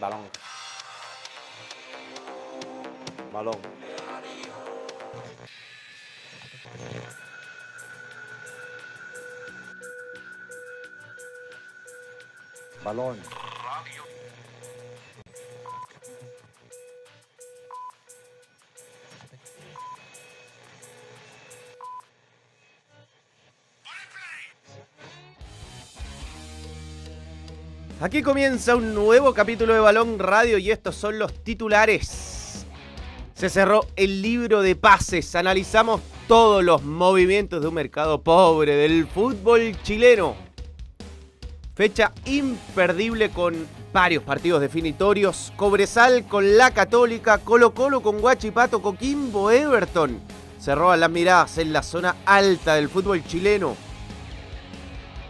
Balón. Balón. Balón. Aquí comienza un nuevo capítulo de Balón Radio y estos son los titulares. Se cerró el libro de pases, analizamos todos los movimientos de un mercado pobre del fútbol chileno. Fecha imperdible con varios partidos definitorios. Cobresal con la Católica, Colo Colo con Guachipato, Coquimbo, Everton. Se roban las miradas en la zona alta del fútbol chileno.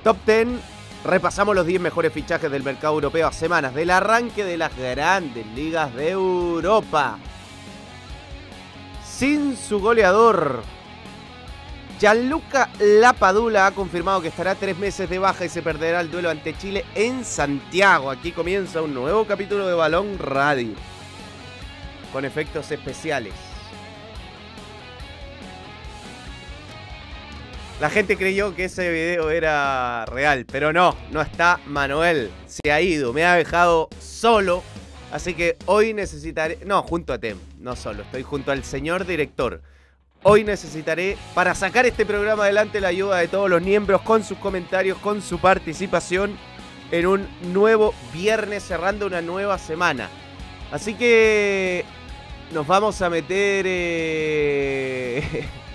Top 10 Repasamos los 10 mejores fichajes del mercado europeo a semanas del arranque de las grandes ligas de Europa. Sin su goleador, Gianluca Lapadula ha confirmado que estará tres meses de baja y se perderá el duelo ante Chile en Santiago. Aquí comienza un nuevo capítulo de Balón Radio con efectos especiales. La gente creyó que ese video era real, pero no, no está Manuel. Se ha ido, me ha dejado solo. Así que hoy necesitaré. No, junto a Tem, no solo, estoy junto al señor director. Hoy necesitaré, para sacar este programa adelante, la ayuda de todos los miembros con sus comentarios, con su participación en un nuevo viernes cerrando una nueva semana. Así que nos vamos a meter. Eh...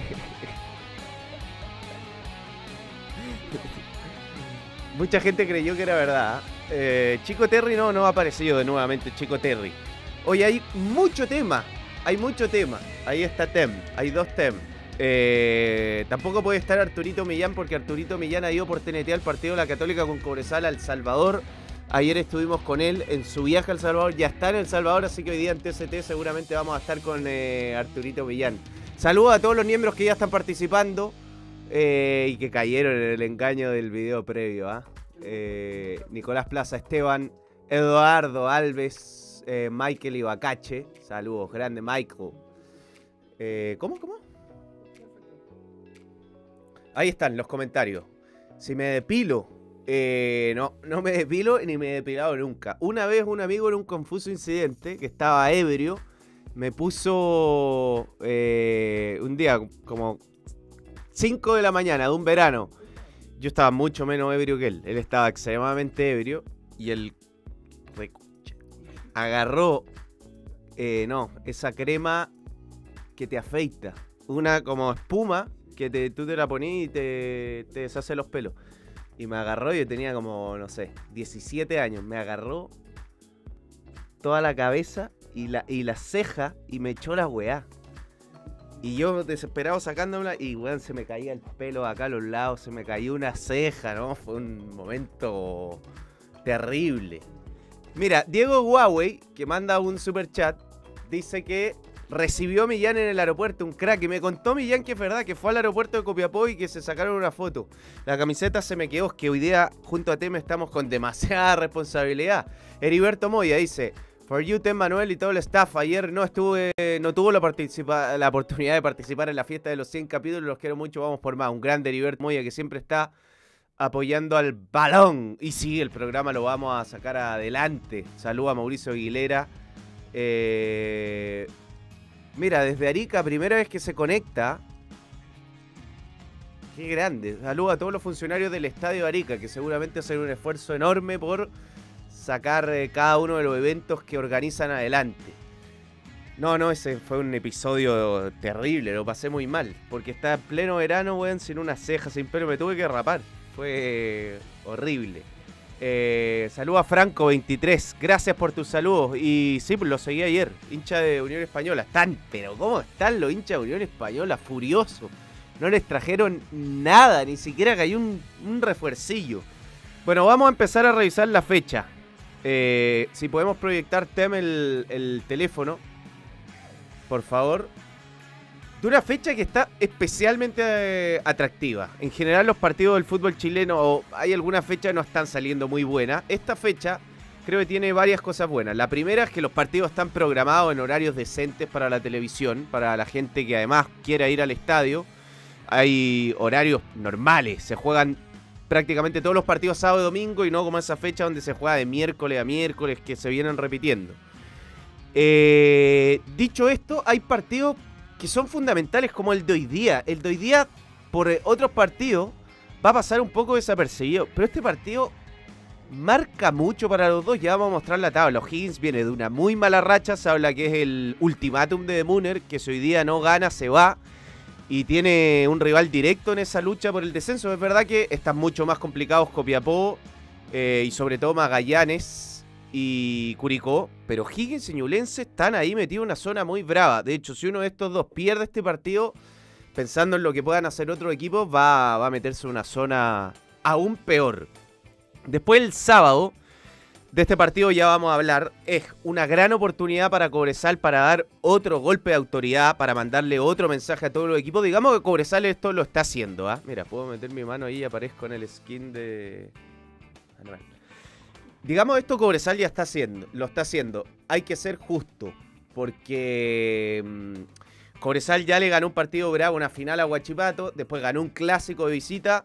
Mucha gente creyó que era verdad. Eh, Chico Terry no, no ha aparecido de nuevamente Chico Terry. Hoy hay mucho tema. Hay mucho tema. Ahí está Tem. Hay dos Tem. Eh, tampoco puede estar Arturito Millán porque Arturito Millán ha ido por TNT al partido de la Católica con Cobresal al Salvador. Ayer estuvimos con él en su viaje al Salvador. Ya está en El Salvador, así que hoy día en TCT seguramente vamos a estar con eh, Arturito Millán. Saludos a todos los miembros que ya están participando. Eh, y que cayeron en el engaño del video previo. ¿ah? Eh, Nicolás Plaza, Esteban, Eduardo Alves, eh, Michael Ibacache. Saludos, grande Michael. ¿Cómo? ¿Cómo? Ahí están los comentarios. Si me depilo, no, no me depilo ni me he depilado nunca. Una vez un amigo en un confuso incidente que estaba ebrio me puso un día como 5 de la mañana de un verano. Yo estaba mucho menos ebrio que él. Él estaba extremadamente ebrio. Y él agarró, eh, no, esa crema que te afeita. Una como espuma que tú te la pones y te, te deshace los pelos. Y me agarró, yo tenía como, no sé, 17 años. Me agarró toda la cabeza y la, y la ceja y me echó la weá. Y yo desesperado sacándola y weón, se me caía el pelo acá a los lados, se me cayó una ceja, ¿no? Fue un momento terrible. Mira, Diego Huawei, que manda un super chat, dice que recibió a Millán en el aeropuerto, un crack. Y me contó Millán que es verdad, que fue al aeropuerto de Copiapó y que se sacaron una foto. La camiseta se me quedó, que hoy día junto a Tem estamos con demasiada responsabilidad. Heriberto Moya dice, For you, Tem Manuel y todo el staff. Ayer no estuve, no tuvo la, oportunidad de participar en la fiesta de los 100 capítulos. Los quiero mucho, vamos por más. Un grande Heriberto Moya que siempre está apoyando al balón. Y sí, el programa lo vamos a sacar adelante. Saluda a Mauricio Aguilera. Eh, mira, desde Arica, primera vez que se conecta. Qué grande. Saluda a todos los funcionarios del Estadio Arica, que seguramente hacen un esfuerzo enorme por sacar eh, cada uno de los eventos que organizan adelante. No, no, ese fue un episodio terrible, lo pasé muy mal. Porque está en pleno verano, weón, sin una ceja, sin pelo, me tuve que rapar. Fue horrible. Eh, saludo a Franco23, gracias por tus saludos. Y sí, pues lo seguí ayer, hincha de Unión Española. Están, pero ¿cómo están los hinchas de Unión Española? Furiosos. No les trajeron nada, ni siquiera cayó un, un refuercillo. Bueno, vamos a empezar a revisar la fecha. Eh, si podemos proyectar Tem el, teléfono, por favor. De una fecha que está especialmente eh, atractiva. En general los partidos del fútbol chileno, hay algunas fechas que no están saliendo muy buenas. Esta fecha creo que tiene varias cosas buenas. La primera es que los partidos están programados en horarios decentes para la televisión, para la gente que además quiera ir al estadio. Hay horarios normales, se juegan prácticamente todos los partidos sábado y domingo y no como esa fecha donde se juega de miércoles a miércoles que se vienen repitiendo. Eh, dicho esto, hay partidos que son fundamentales como el de hoy día. El de hoy día, por otros partidos, va a pasar un poco desapercibido. Pero este partido marca mucho para los dos. Ya vamos a mostrar la tabla. O'Higgins viene de una muy mala racha. Se habla que es el ultimátum de Demuner, que si hoy día no gana, se va. Y tiene un rival directo en esa lucha por el descenso. Es verdad que están mucho más complicados Copiapó eh, y sobre todo Magallanes y Curicó. Pero Higgins y Ñublense están ahí metidos en una zona muy brava. De hecho, si uno de estos dos pierde este partido, pensando en lo que puedan hacer otros equipos, va, va a meterse en una zona aún peor. Después el sábado, de este partido ya vamos a hablar, es una gran oportunidad para Cobresal para dar otro golpe de autoridad, para mandarle otro mensaje a todos los equipos. Digamos que Cobresal esto lo está haciendo, ¿ah? Mira, puedo meter mi mano ahí y aparezco en el skin de... Digamos esto Cobresal ya está haciendo, lo está haciendo. Hay que ser justo, porque mmm, Cobresal ya le ganó un partido bravo, una final a Huachipato, después ganó un clásico de visita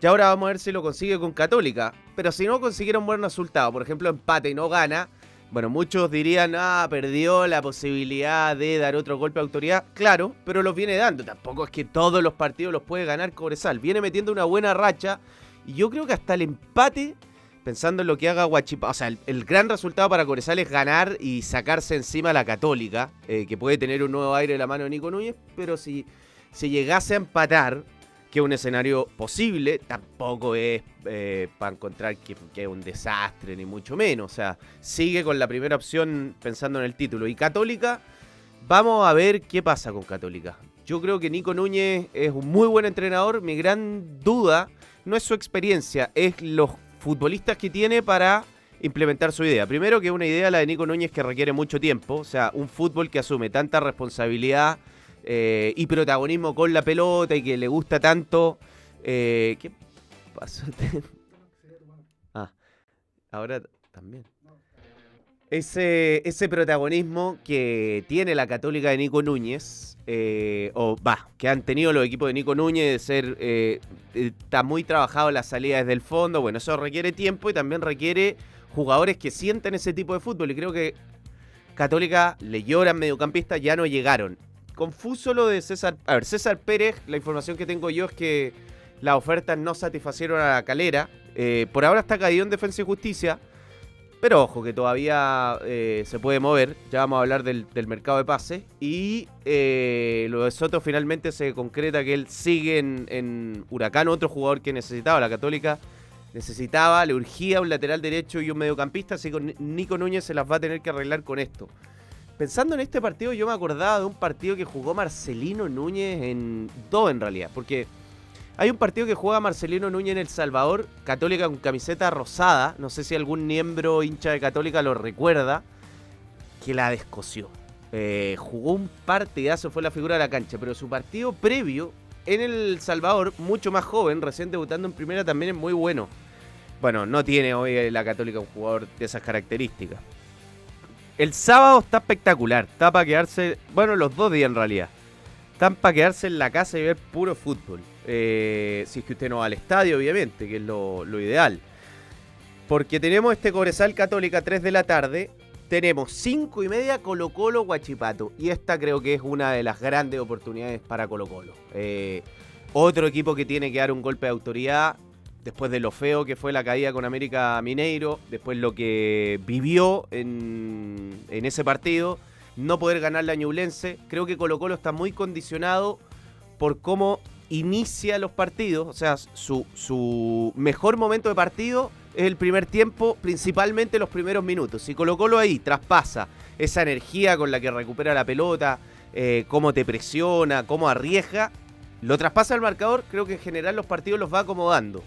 y ahora vamos a ver si lo consigue con Católica. Pero si no consiguiera un buen resultado, por ejemplo, empate y no gana, bueno, muchos dirían, ah, perdió la posibilidad de dar otro golpe de autoridad. Claro, pero los viene dando. Tampoco es que todos los partidos los puede ganar Cobresal. Viene metiendo una buena racha. Y yo creo que hasta el empate, pensando en lo que haga Guachipato, o sea, el, el, gran resultado para Cobresal es ganar y sacarse encima a la Católica, eh, que puede tener un nuevo aire en la mano de Nico Núñez. Pero si, si llegase a empatar, que un escenario posible, tampoco es eh, para encontrar que, que, es un desastre, ni mucho menos. O sea, sigue con la primera opción pensando en el título. Y Católica, vamos a ver qué pasa con Católica. Yo creo que Nico Núñez es un muy buen entrenador. Mi gran duda no es su experiencia, es los futbolistas que tiene para implementar su idea. Primero que una idea la de Nico Núñez que requiere mucho tiempo. O sea, un fútbol que asume tanta responsabilidad eh, y protagonismo con la pelota y que le gusta tanto. Eh, ¿Qué pasó? ah, ahora también. Ese, ese protagonismo que tiene la Católica de Nico Núñez, eh, o va, que han tenido los equipos de Nico Núñez, de ser. Está muy trabajado la salida desde el fondo. Bueno, eso requiere tiempo y también requiere jugadores que sienten ese tipo de fútbol. Y creo que Católica le lloran mediocampistas, ya no llegaron confuso lo de César. A ver, César Pérez, la información que tengo yo es que las ofertas no satisfacieron a la calera. Eh, por ahora está caído en Defensa y Justicia. Pero ojo, que todavía eh, se puede mover. Ya vamos a hablar del, mercado de pase. Y eh, lo de Soto finalmente se concreta que él sigue en, en Huracán, otro jugador que necesitaba. La Católica necesitaba, le urgía un lateral derecho y un mediocampista. Así que Nico Núñez se las va a tener que arreglar con esto. Pensando en este partido, yo me acordaba de un partido que jugó Marcelino Núñez en dos en realidad, porque hay un partido que juega Marcelino Núñez en El Salvador, Católica con camiseta rosada, no sé si algún miembro hincha de Católica lo recuerda, que la descoció. Eh, jugó un partidazo, fue la figura de la cancha, pero su partido previo en El Salvador, mucho más joven, recién debutando en primera, también es muy bueno. Bueno, no tiene hoy la Católica un jugador de esas características. El sábado está espectacular. Está para quedarse. Bueno, los dos días en realidad. Están para quedarse en la casa y ver puro fútbol. Eh, si es que usted no va al estadio, obviamente, que es lo, ideal. Porque tenemos este Cobresal Católica 3 de la tarde. Tenemos 5 y media Colo Colo Guachipato. Y esta creo que es una de las grandes oportunidades para Colo Colo. Eh, otro equipo que tiene que dar un golpe de autoridad después de lo feo que fue la caída con América Mineiro, después lo que vivió en, en ese partido, no poder ganar la Ñublense. Creo que Colo Colo está muy condicionado por cómo inicia los partidos, o sea, su, su mejor momento de partido es el primer tiempo, principalmente los primeros minutos. Si Colo Colo ahí traspasa esa energía con la que recupera la pelota, eh, cómo te presiona, cómo arriesga, lo traspasa al marcador, creo que en general los partidos los va acomodando.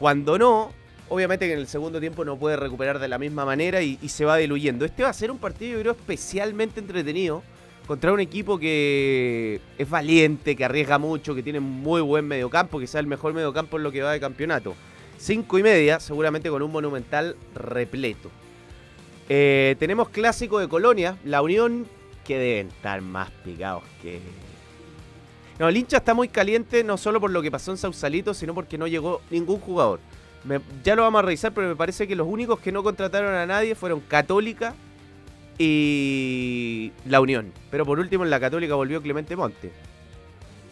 Cuando no, obviamente que en el segundo tiempo no puede recuperar de la misma manera y, se va diluyendo. Este va a ser un partido, yo creo, especialmente entretenido contra un equipo que es valiente, que arriesga mucho, que tiene muy buen mediocampo, quizá el mejor mediocampo en lo que va de campeonato. Cinco y media, seguramente con un monumental repleto. Eh, tenemos clásico de Colonia, la Unión, que deben estar más picados que. No, el hincha está muy caliente no solo por lo que pasó en Sausalito, sino porque no llegó ningún jugador. Ya lo vamos a revisar, pero me parece que los únicos que no contrataron a nadie fueron Católica y la Unión. Pero por último en la Católica volvió Clemente Monte.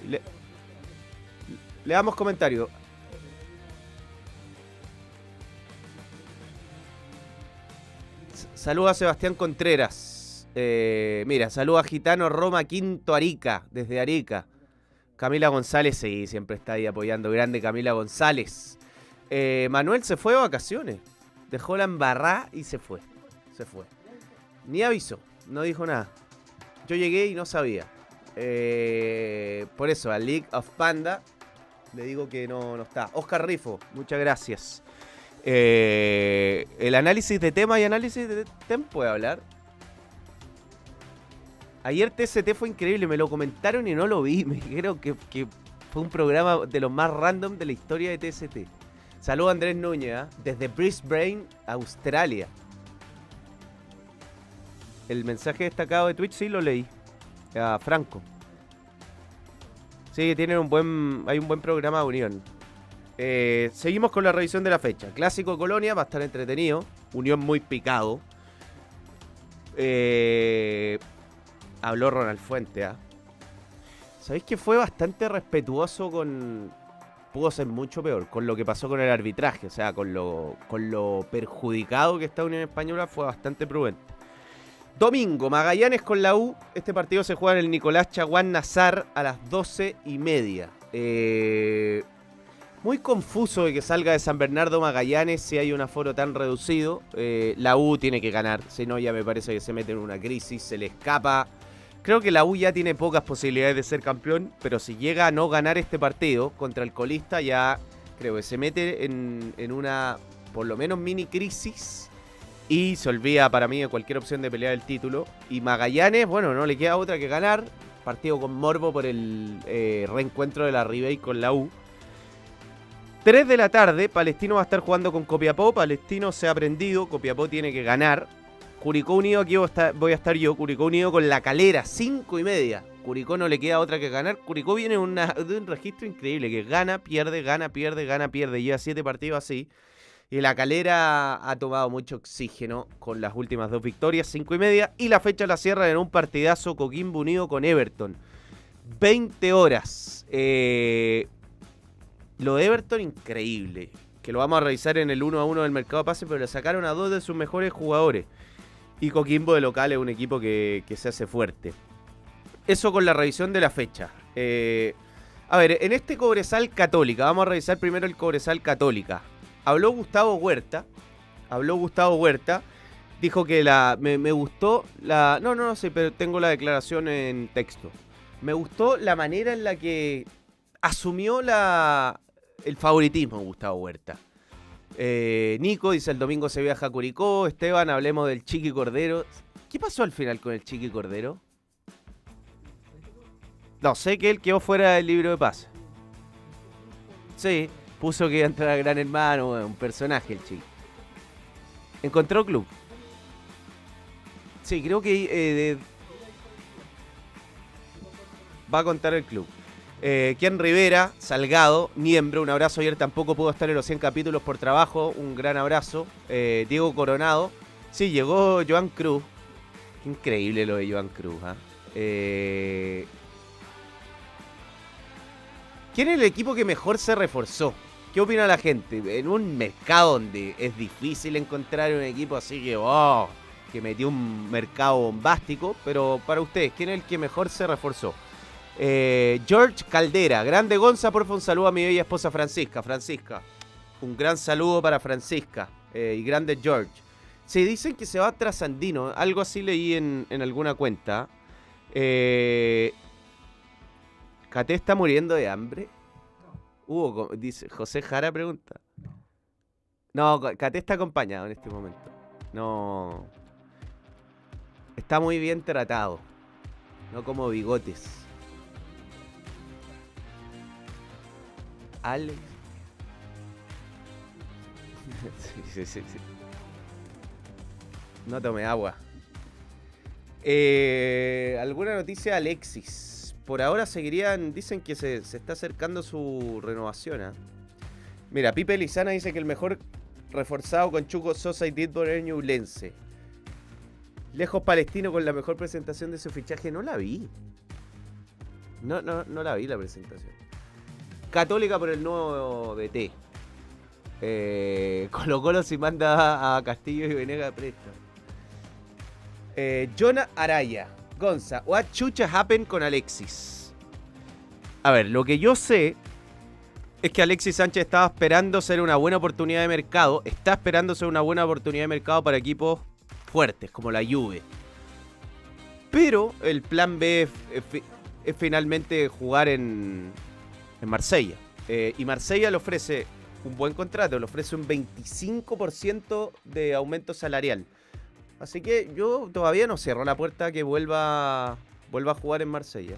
Le, damos comentario. S- Saluda a Sebastián Contreras. Eh, mira, saluda a Gitano Roma Quinto Arica, desde Arica. Camila González, sí, siempre está ahí apoyando. Grande Camila González. Eh, Manuel se fue de vacaciones. Dejó la embarrá y se fue. Se fue. Ni avisó, no dijo nada. Yo llegué y no sabía. Eh, por eso, a League of Panda le digo que no, no está. Oscar Rifo, muchas gracias. Eh, el análisis de tema y análisis de tema puede hablar. Ayer TST fue increíble, me lo comentaron y no lo vi. Me dijeron que, fue un programa de los más random de la historia de TST. Saludos Andrés Núñez, ¿ah? desde Brisbane, Australia. El mensaje destacado de Twitch sí lo leí. A Franco. Sí, tienen un buen. Hay un buen programa de unión. Eh, seguimos con la revisión de la fecha. Clásico Colonia, va a estar entretenido. Unión muy picado. Eh, habló Ronald Fuente, ¿ah? ¿Sabéis que fue bastante respetuoso con. Pudo ser mucho peor, con lo que pasó con el arbitraje, o sea, con lo, con lo perjudicado que está Unión Española, fue bastante prudente. Domingo, Magallanes con la U. Este partido se juega en el Nicolás Chaguán Nazar a las 12 y media. Eh, muy confuso de que salga de San Bernardo Magallanes si hay un aforo tan reducido. Eh, la U tiene que ganar, si no ya me parece que se mete en una crisis, se le escapa. Creo que la U ya tiene pocas posibilidades de ser campeón, pero si llega a no ganar este partido contra el colista ya creo que se mete en, una por lo menos mini crisis y se olvida para mí de cualquier opción de pelear el título. Y Magallanes, bueno, no le queda otra que ganar. Partido con Morbo por el eh, reencuentro de la Ribey con la U. 3 de la tarde, Palestino va a estar jugando con Copiapó. Palestino se ha prendido, Copiapó tiene que ganar. Curicó Unido, aquí voy a estar, yo. Curicó Unido con la calera, 5 y media. Curicó no le queda otra que ganar. Curicó viene de un registro increíble, que gana, pierde, gana, pierde, gana, pierde. Lleva 7 partidos así. Y la calera ha tomado mucho oxígeno con las últimas dos victorias, 5 y media. Y la fecha la cierra en un partidazo Coquimbo Unido con Everton. 20 horas. Eh, lo de Everton, increíble. Que lo vamos a revisar en el 1 a 1 del mercado de pase, pero le sacaron a dos de sus mejores jugadores. Y Coquimbo de local es un equipo que, se hace fuerte. Eso con la revisión de la fecha. Eh, a ver, en este Cobresal Católica, vamos a revisar primero el Cobresal Católica. Habló Gustavo Huerta. Habló Gustavo Huerta. Dijo que la. Me, gustó la. No, no, no sé, pero tengo la declaración en texto. Me gustó la manera en la que asumió el favoritismo Gustavo Huerta. Eh, Nico dice el domingo se viaja a Curicó. Esteban, hablemos del Chiqui Cordero. ¿Qué pasó al final con el Chiqui Cordero? No, sé que él quedó fuera del libro de pase. Sí, puso que iba a entrar a Gran Hermano, un personaje el Chiqui. ¿Encontró club? Sí, creo que eh, va a contar el club. Eh, Ken Rivera, Salgado, miembro, un abrazo. Ayer tampoco pudo estar en los 100 capítulos por trabajo, un gran abrazo. Eh, Diego Coronado, sí, llegó Joan Cruz. Increíble lo de Joan Cruz. ¿ah? Eh, ¿Quién es el equipo que mejor se reforzó? ¿Qué opina la gente? En un mercado donde es difícil encontrar un equipo así que, oh, que metió un mercado bombástico, pero para ustedes, ¿quién es el que mejor se reforzó? Eh, George Caldera, grande Gonza, por favor, un saludo a mi bella esposa Francisca. Francisca, un gran saludo para Francisca eh, y grande George. Se dicen que se va a Trasandino, algo así leí en, alguna cuenta. Eh, ¿Cate está muriendo de hambre? Hugo, dice, José Jara pregunta. No, Cate está acompañado en este momento. No. Está muy bien tratado. No como bigotes. Alex. sí, sí, sí, sí. No tomé agua. Eh, ¿Alguna noticia Alexis? Por ahora seguirían, dicen que se, se está acercando su renovación. ¿ah? Mira, Pipe Lizana dice que el mejor reforzado con Chuco Sosa y Ditbor es Ñublense. Lejos Palestino con la mejor presentación de su fichaje. No la vi. No, no, no la vi la presentación. Católica por el nuevo DT. Eh, Colo Colo si manda a Castillo y Venega presto. Eh, Jonah Araya. Gonza. What chucha happened con Alexis? A ver, lo que yo sé es que Alexis Sánchez estaba esperando ser una buena oportunidad de mercado. Está esperando ser una buena oportunidad de mercado para equipos fuertes, como la Juve. Pero el plan B es finalmente jugar en, en Marsella. Eh, y Marsella le ofrece un buen contrato, le ofrece un 25% de aumento salarial. Así que yo todavía no cierro la puerta que vuelva, vuelva a jugar en Marsella.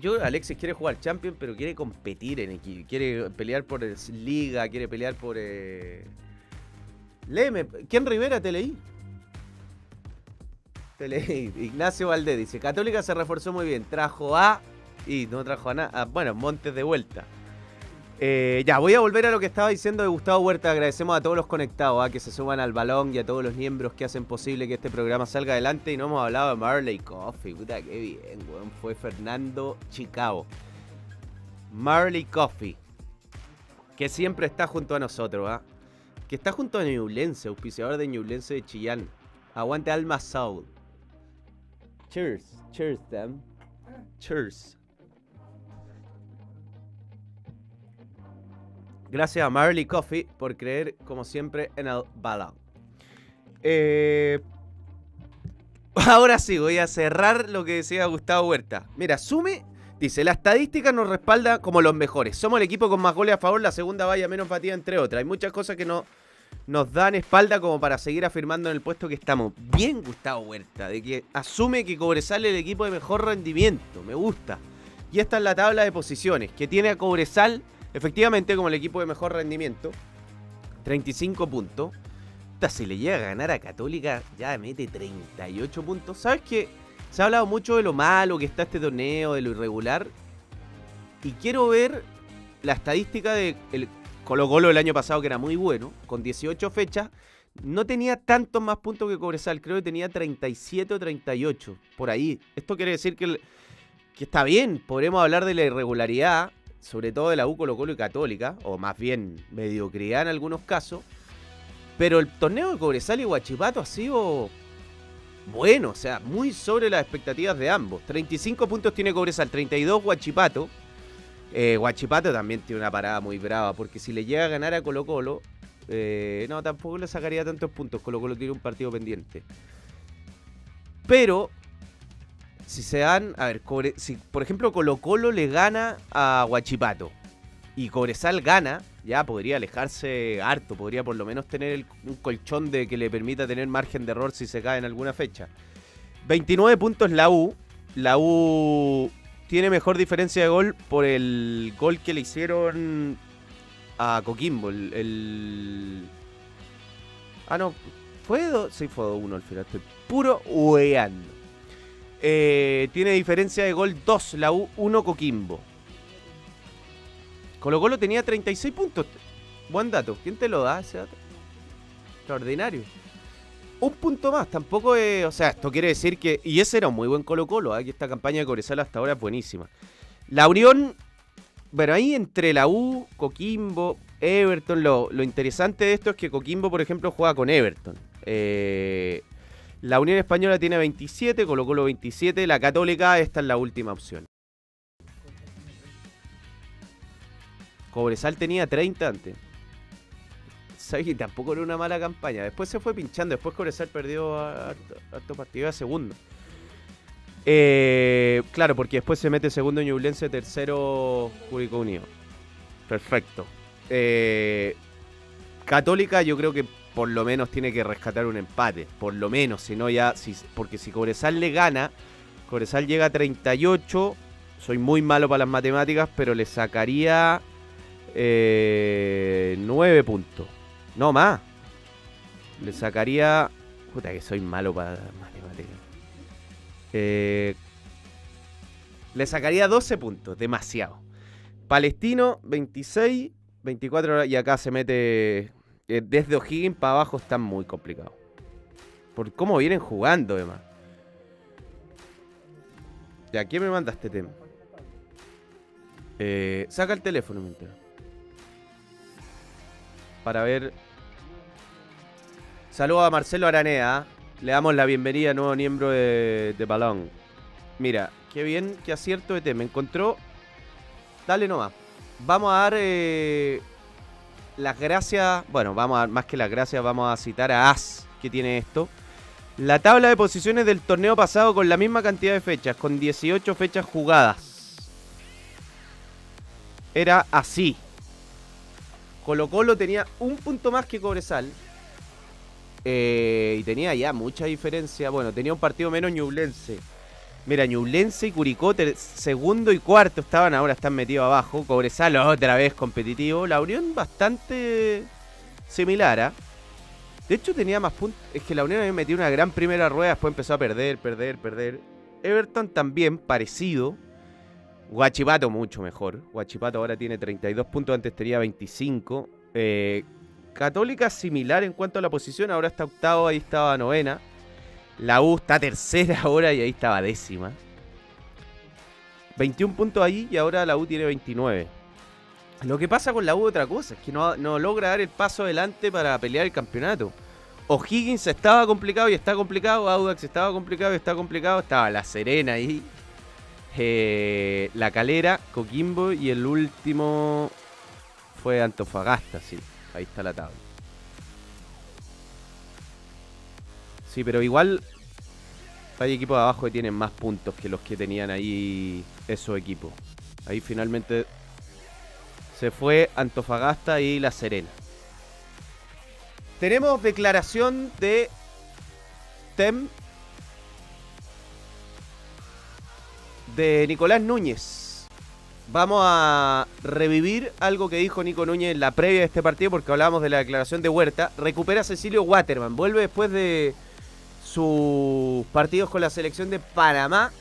Yo, Alexis quiere jugar Champions, pero quiere competir en equipo. Quiere pelear por el Liga, quiere pelear por. Eh... Léeme, ¿quién Rivera te leí? Ignacio Valdés dice: Católica se reforzó muy bien. Trajo a. Y no trajo a nada. Bueno, Montes de vuelta. Eh, ya, voy a volver a lo que estaba diciendo de Gustavo Huerta. Agradecemos a todos los conectados, a que se suban al balón y a todos los miembros que hacen posible que este programa salga adelante. Y no hemos hablado de Marley Coffee. Puta, qué bien. Fue Fernando Chicago. Marley Coffee. Que siempre está junto a nosotros, ¿ah? Que está junto a Ñublense, auspiciador de Ñublense de Chillán. Aguante Alma Soul. Cheers. Cheers, them. Cheers. Gracias a Marley Coffee por creer, como siempre, en el balón. Eh, ahora sí, voy a cerrar lo que decía Gustavo Huerta. Mira, Sume dice: La estadística nos respalda como los mejores. Somos el equipo con más goles a favor, la segunda valla menos batida, entre otras. Hay muchas cosas que no, nos dan espalda como para seguir afirmando en el puesto que estamos. Bien, Gustavo Huerta, de que asume que Cobresal es el equipo de mejor rendimiento. Me gusta. Y esta es la tabla de posiciones, que tiene a Cobresal efectivamente como el equipo de mejor rendimiento. 35 puntos. Si le llega a ganar a Católica, ya mete 38 puntos. ¿Sabes qué? Se ha hablado mucho de lo malo que está este torneo, de lo irregular. Y quiero ver la estadística de el Colo Colo del año pasado, que era muy bueno, con 18 fechas. No tenía tantos más puntos que Cobresal, creo que tenía 37 o 38, por ahí. Esto quiere decir que, el- que está bien, podremos hablar de la irregularidad, sobre todo de la U Colo Colo y Católica, o más bien mediocridad en algunos casos. Pero el torneo de Cobresal y Guachipato ha sido bueno, o sea, muy sobre las expectativas de ambos. 35 puntos tiene Cobresal, 32 Guachipato. Eh, Guachipato también tiene una parada muy brava, porque si le llega a ganar a Colo Colo, eh, no, tampoco le sacaría tantos puntos. Colo Colo tiene un partido pendiente. Pero, si se dan, a ver, si por ejemplo Colo Colo le gana a Guachipato y Cobresal gana, ya podría alejarse harto, podría por lo menos tener un colchón de que le permita tener margen de error si se cae en alguna fecha. 29 puntos la U. La U tiene mejor diferencia de gol por el gol que le hicieron a Coquimbo. El, el- Ah, no. ¿Fue 2? Sí, fue 2-1 al final. Estoy puro hueando. Eh, tiene diferencia de gol 2 la U, 1 Coquimbo. Colo Colo tenía 36 puntos. Buen dato. ¿Quién te lo da ese dato? Extraordinario. Un punto más, tampoco es. O sea, esto quiere decir que. Y ese era un muy buen Colo Colo. ¿eh? esta campaña de Cobresal hasta ahora es buenísima. La Unión. Bueno, ahí entre la U, Coquimbo, Everton. Lo, lo interesante de esto es que Coquimbo, por ejemplo, juega con Everton. Eh, la Unión Española tiene 27, Colo Colo 27. La Católica, esta es la última opción. Cobresal tenía 30 antes. ¿Sabes que tampoco era una mala campaña? Después se fue pinchando. Después Cobresal perdió harto, harto partido a segundo. Eh, claro, porque después se mete segundo Ñublense, tercero Curicó Unido. Perfecto. Eh, Católica yo creo que por lo menos tiene que rescatar un empate. Por lo menos, si no ya... Porque si Cobresal le gana, Cobresal llega a 38. Soy muy malo para las matemáticas, pero le sacaría eh, 9 puntos. No más. Le sacaría. Puta que soy malo para matemáticas. Eh, le sacaría 12 puntos, demasiado. Palestino, 26, 24 y acá se mete. eh, desde O'Higgins para abajo está muy complicado. Por cómo vienen jugando, además. ¿Ya quién me manda este tema? Eh, saca el teléfono mientras. Para ver. Saludos a Marcelo Aranea. Le damos la bienvenida a nuevo miembro de, Balón. Mira, qué bien, qué acierto de tema. Encontró. Dale nomás. Vamos a dar eh, las gracias. Bueno, vamos a dar más que las gracias, vamos a citar a As, que tiene esto. La tabla de posiciones del torneo pasado con la misma cantidad de fechas, con 18 fechas jugadas. Era así. Colo Colo tenía un punto más que Cobresal. Eh, y tenía ya mucha diferencia. Bueno, tenía un partido menos Ñublense. Mira, Ñublense y Curicó, segundo y cuarto estaban, ahora están metidos abajo. Cobresal otra vez competitivo. La Unión bastante similar, ¿ah? De hecho tenía más puntos. Es que la Unión había metido una gran primera rueda, después empezó a perder, perder, perder. Everton también, parecido. Guachipato mucho mejor. Guachipato ahora tiene 32 puntos, antes tenía 25. Eh, Católica similar en cuanto a la posición, ahora está octavo, ahí estaba novena. La U está tercera ahora y ahí estaba décima. 21 puntos ahí y ahora la U tiene 29. Lo que pasa con la U otra cosa, es que no, no logra dar el paso adelante para pelear el campeonato. O'Higgins estaba complicado y está complicado, Audax estaba complicado y está complicado, estaba La Serena ahí, eh, La Calera, Coquimbo y el último fue Antofagasta, sí, ahí está la tabla. Sí, pero igual hay equipos de abajo que tienen más puntos que los que tenían ahí esos equipos. Ahí finalmente se fue Antofagasta y La Serena. Tenemos declaración de Tem de Nicolás Núñez. Vamos a revivir algo que dijo Nico Núñez en la previa de este partido porque hablábamos de la declaración de Huerta. Recupera a Cecilio Waterman. Vuelve después de sus partidos con la selección de Panamá.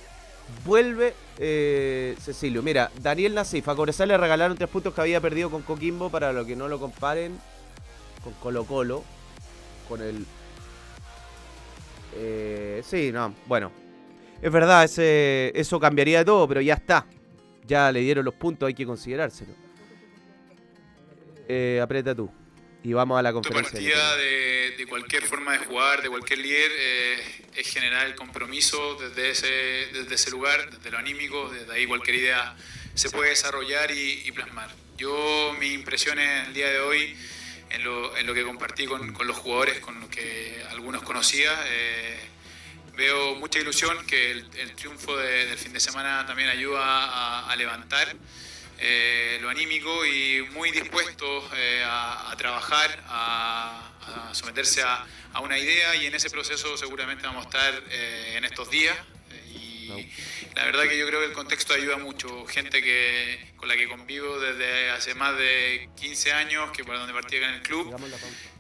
Vuelve eh, Cecilio. Mira, Daniel Nasif, a Cobresal le regalaron tres puntos que había perdido con Coquimbo para lo que no lo comparen con Colo Colo. Con el... Eh, sí, no, bueno. Es verdad, ese, eso cambiaría todo, pero ya está. Ya le dieron los puntos, hay que considerárselo. Eh, aprieta tú. Y vamos a la Tu conferencia. de partida de, de cualquier forma de jugar, de cualquier líder, eh, es generar el compromiso desde ese, desde ese lugar, desde lo anímico, desde ahí cualquier idea se puede desarrollar y, y plasmar. Yo, mis impresiones el día de hoy, en lo, en lo que compartí con, con los jugadores, con los que algunos conocía, eh, veo mucha ilusión que el, el triunfo de- del fin de semana también ayuda a, levantar eh, lo anímico y muy dispuestos eh, a, trabajar, a, someterse a, una idea y en ese proceso seguramente vamos a estar eh, en estos días. eh, la verdad que yo creo que el contexto ayuda mucho. Gente que con la que convivo desde hace más de 15 años, que por donde partí acá el club,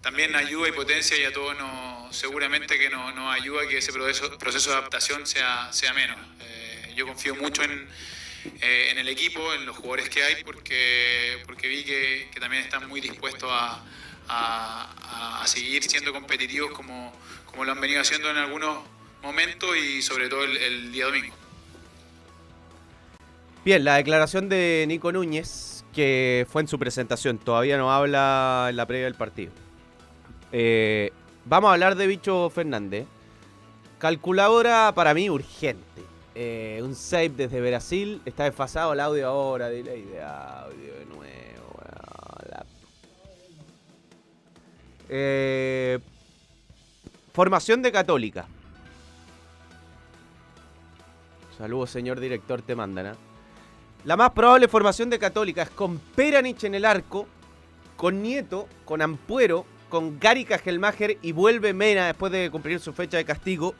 también ayuda y potencia y a todos nos, seguramente que nos, nos ayuda a que ese proceso, proceso de adaptación sea, sea menos. Eh, yo confío mucho en, eh, en el equipo, en los jugadores que hay, porque, porque vi que, que también están muy dispuestos a, a- a seguir siendo competitivos como, como lo han venido haciendo en algunos momentos y sobre todo el, el día domingo. Bien, la declaración de Nico Núñez, que fue en su presentación, todavía no habla en la previa del partido. Eh, vamos a hablar de Bicho Fernández. Calculadora para mí urgente. Eh, un save desde Brasil. Está desfasado el audio ahora. Delay de audio de nuevo. weón, la- Eh, formación de Católica. Saludos, señor director, te mandan. ¿ah? La más probable formación de Católica es con Peranich en el arco, con Nieto, con Ampuero, con Gary Cajelmacher y vuelve Mena después de cumplir su fecha de castigo.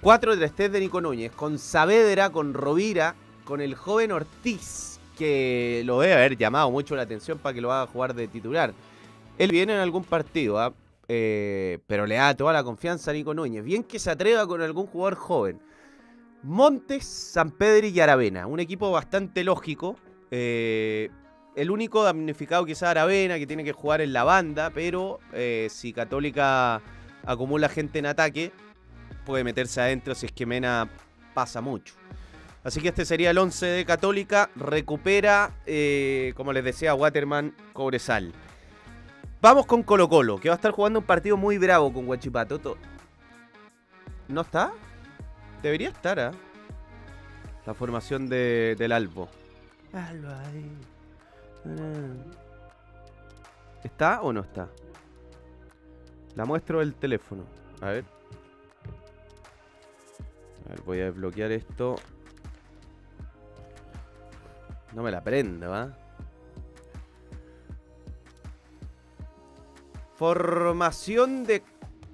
4 de 3 de Nico Núñez, con Saavedra, con Rovira, con el joven Ortiz, que lo debe haber llamado mucho la atención para que lo haga jugar de titular. Él viene en algún partido, ¿ah? eh, pero le da toda la confianza a Nico Núñez. Bien que se atreva con algún jugador joven. Montes, San Pedro y Aravena. Un equipo bastante lógico. Eh, el único damnificado quizá Aravena, que tiene que jugar en la banda, pero eh, si Católica acumula gente en ataque, puede meterse adentro si es que Mena pasa mucho. Así que este sería el 11 de Católica. Recupera, eh, como les decía, Waterman Cobresal. Vamos con Colo Colo, que va a estar jugando un partido muy bravo con Guachipato. To- ¿No está? Debería estar, ¿ah? La formación de- del Albo. Albo ahí. ¿Está o no está? La muestro el teléfono. A ver. A ver, voy a desbloquear esto. No me la prendo, ¿va? Formación de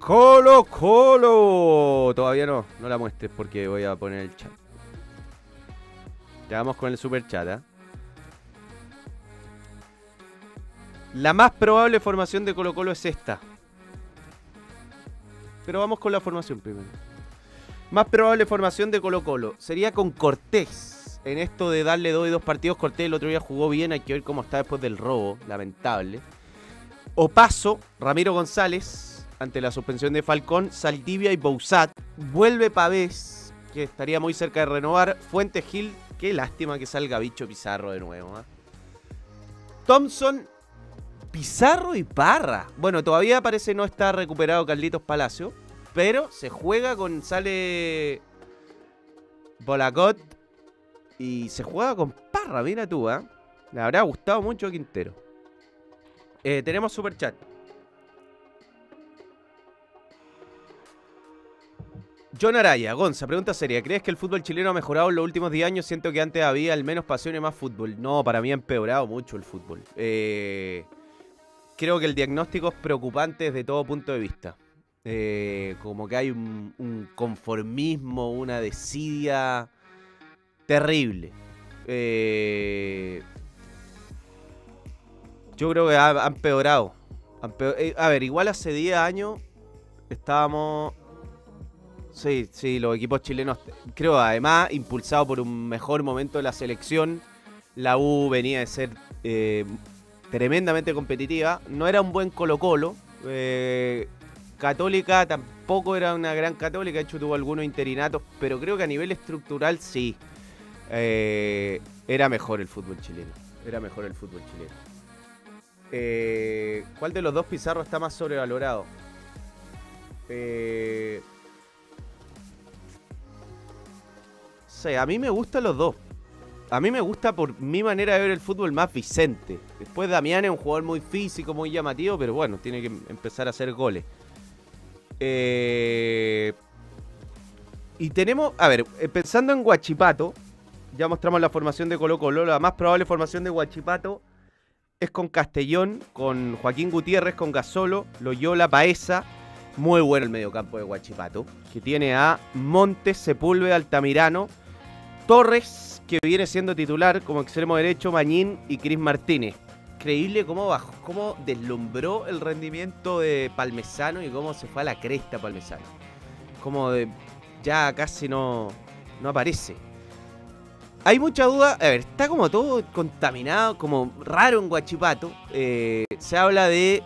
Colo Colo. Todavía no, no la muestres porque voy a poner el chat. Ya vamos con el super chat, ¿ah? La más probable formación de Colo Colo es esta. Pero vamos con la formación primero. Más probable formación de Colo Colo sería con Cortés. En esto de darle dos y dos partidos, Cortés el otro día jugó bien. Hay que ver cómo está después del robo. Lamentable. Opaso, Ramiro González, ante la suspensión de Falcón, Saldivia y Bouzat. Vuelve Pavés, que estaría muy cerca de renovar. Fuente Gil, qué lástima que salga Bicho Pizarro de nuevo. ¿ah? Thompson, Pizarro y Parra. Bueno, todavía parece no estar recuperado Carlitos Palacio, pero se juega con. Sale. Bolacot y se juega con Parra, mira tú, ¿ah? Le habrá gustado mucho a Quintero. Eh, tenemos super chat. John Araya, Gonza, pregunta seria. ¿Crees que el fútbol chileno ha mejorado en los últimos 10 años? Siento que antes había al menos pasión y más fútbol. No, para mí ha empeorado mucho el fútbol. Eh, creo que el diagnóstico es preocupante desde todo punto de vista. Eh, como que hay un, conformismo, una desidia terrible. Eh, yo creo que empeorado. Ha empeo- eh, a ver, igual hace 10 años estábamos... Sí, sí, los equipos chilenos, creo además, impulsado por un mejor momento de la selección, la U venía de ser eh, tremendamente competitiva. No era un buen Colo-Colo. eh, Católica tampoco era una gran Católica, de hecho tuvo algunos interinatos, pero creo que a nivel estructural sí. eh, era mejor el fútbol chileno. Era mejor el fútbol chileno. ¿Cuál de los dos Pizarro está más sobrevalorado? Eh, a mí me gustan los dos. A mí me gusta por mi manera de ver el fútbol más Vicente. Después Damián es un jugador muy físico, muy llamativo, pero bueno, tiene que empezar a hacer goles. Eh, y tenemos, a ver, eh, pensando en Guachipato, ya mostramos la formación de Colo Colo, la más probable formación de Guachipato es con Castellón, con Joaquín Gutiérrez, con Gasolo, Loyola, Baeza. Muy bueno el mediocampo de Guachipato, que tiene a Montes, Sepúlveda, Altamirano, Torres, que viene siendo titular como extremo derecho, Mañín y Cris Martínez. Increíble cómo bajó, cómo deslumbró el rendimiento de Palmesano y cómo se fue a la cresta Palmesano. Como de, ya casi no, no aparece. Hay mucha duda, a ver, está como todo contaminado, como raro en Guachipato. Eh, se habla de,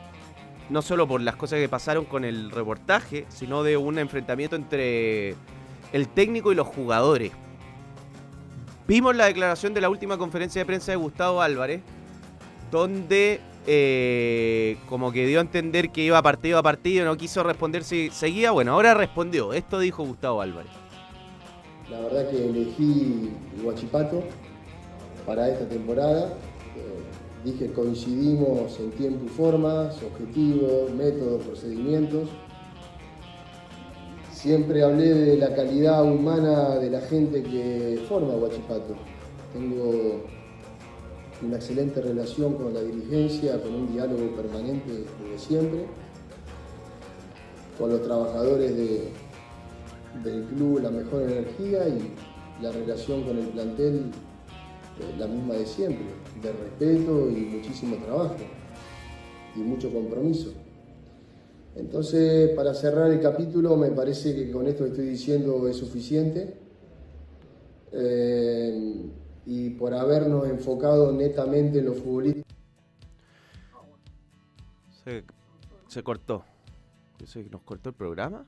no solo por las cosas que pasaron con el reportaje, sino de un enfrentamiento entre el técnico y los jugadores. Vimos la declaración de la última conferencia de prensa de Gustavo Álvarez, donde eh, como que dio a entender que iba partido a partido, no quiso responder si seguía. Bueno, ahora respondió. Esto dijo Gustavo Álvarez. La verdad que elegí Huachipato para esta temporada. Eh, dije coincidimos en tiempo y formas, objetivos, métodos, procedimientos. Siempre hablé de la calidad humana de la gente que forma Huachipato. Tengo una excelente relación con la dirigencia, con un diálogo permanente desde siempre, con los trabajadores de, del club la mejor energía y la relación con el plantel eh, la misma de siempre, de respeto y muchísimo trabajo y mucho compromiso. Entonces, para cerrar el capítulo, me parece que con esto que estoy diciendo es suficiente. Eh, y por habernos enfocado netamente en lo futbolístico. Se, cortó. ¿Se ¿Nos cortó el programa?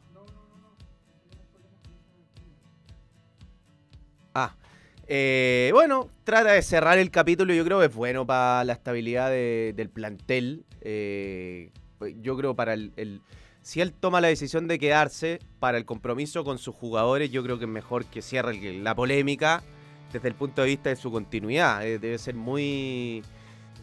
Ah, eh, bueno, trata de cerrar el capítulo. Yo creo que es bueno para la estabilidad de- del plantel. Eh, yo creo para el, Si él toma la decisión de quedarse para el compromiso con sus jugadores, yo creo que es mejor que cierre la polémica desde el punto de vista de su continuidad. Eh, debe ser muy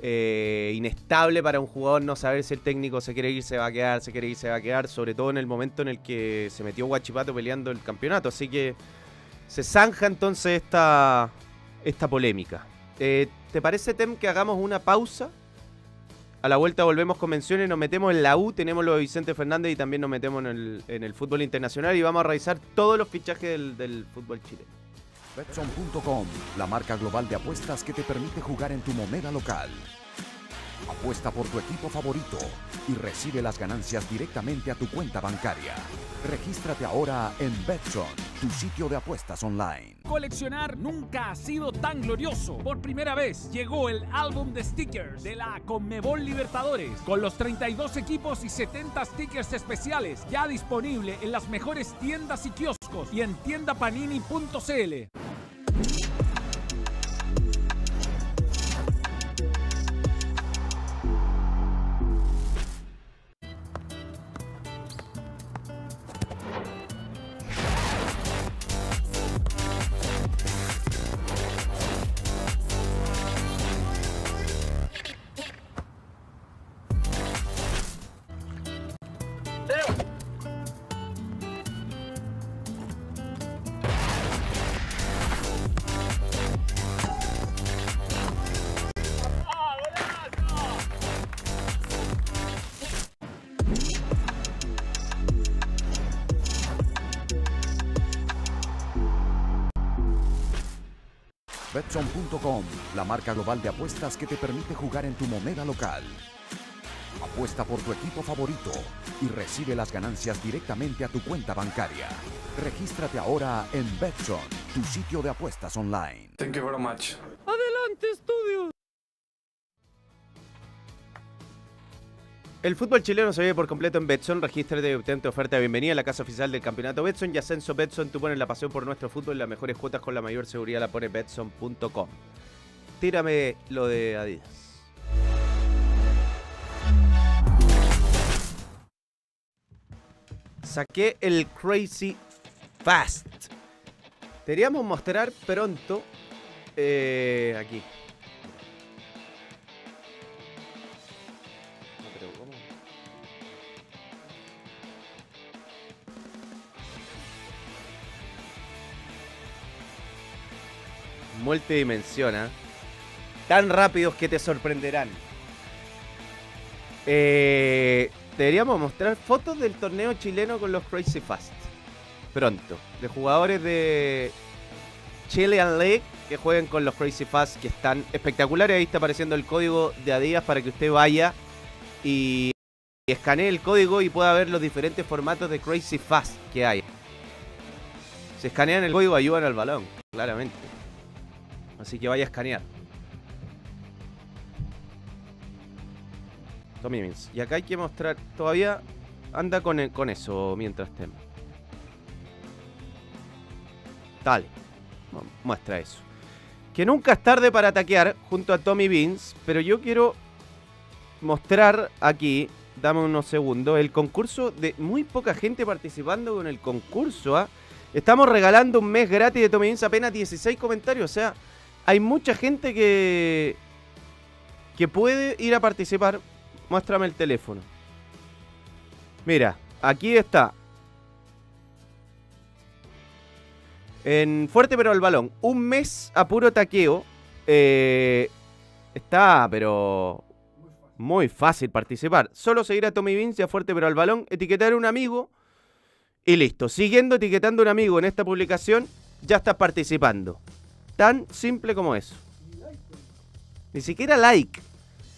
eh, inestable para un jugador no saber si el técnico se quiere ir, se va a quedar, se quiere ir, se va a quedar, sobre todo en el momento en el que se metió Guachipato peleando el campeonato. Así que se zanja entonces esta, esta polémica. Eh, ¿Te parece, Tem, que hagamos una pausa? A la vuelta volvemos con menciones, nos metemos en la U, tenemos lo de Vicente Fernández y también nos metemos en el, fútbol internacional y vamos a revisar todos los fichajes del, del fútbol chileno. Betson.com, la marca global de apuestas que te permite jugar en tu moneda local. Apuesta por tu equipo favorito y recibe las ganancias directamente a tu cuenta bancaria. Regístrate ahora en Betson, tu sitio de apuestas online. Coleccionar nunca ha sido tan glorioso. Por primera vez llegó el álbum de stickers de la Conmebol Libertadores con los 32 equipos y 70 stickers especiales ya disponible en las mejores tiendas y kioscos y en tiendapanini.cl. la marca global de apuestas que te permite jugar en tu moneda local. Apuesta por tu equipo favorito y recibe las ganancias directamente a tu cuenta bancaria. Regístrate ahora en Betson, tu sitio de apuestas online. Thank you very much. El fútbol chileno se vive por completo en Betson. Regístrate y obtén tu oferta de bienvenida a la casa oficial del campeonato Betson y Ascenso Betson. Tú pones la pasión por nuestro fútbol y las mejores cuotas con la mayor seguridad la pone Betson.com. Tírame lo de Adidas. Saqué el Crazy Fast. Deberíamos mostrar pronto eh, aquí. Multidimensiona. Tan rápidos que te sorprenderán. Eh, deberíamos mostrar fotos del torneo chileno con los Crazy Fast. Pronto. De jugadores de Chilean League que jueguen con los Crazy Fast que están espectaculares. Ahí está apareciendo el código de Adidas para que usted vaya y, escanee el código y pueda ver los diferentes formatos de Crazy Fast que hay. Si escanean el código ayudan al balón, claramente. Así que vaya a escanear. Tommy Beans. Y acá hay que mostrar. Todavía anda con, eso mientras estemos. Dale. Mu- Muestra eso. Que nunca es tarde para ataquear junto a Tommy Beans. Pero yo quiero mostrar aquí. Dame unos segundos. El concurso de muy poca gente participando con el concurso. ¿ah? Estamos regalando un mes gratis de Tommy Beans. Apenas 16 comentarios. O sea, hay mucha gente que. que puede ir a participar. Muéstrame el teléfono. Mira, aquí está. En Fuerte pero al balón. Un mes a puro taqueo. Eh, está, pero muy fácil participar. Solo seguir a Tommy Vince a Fuerte pero al balón, etiquetar a un amigo y listo. Siguiendo etiquetando a un amigo en esta publicación, ya estás participando. Tan simple como eso. Ni siquiera like.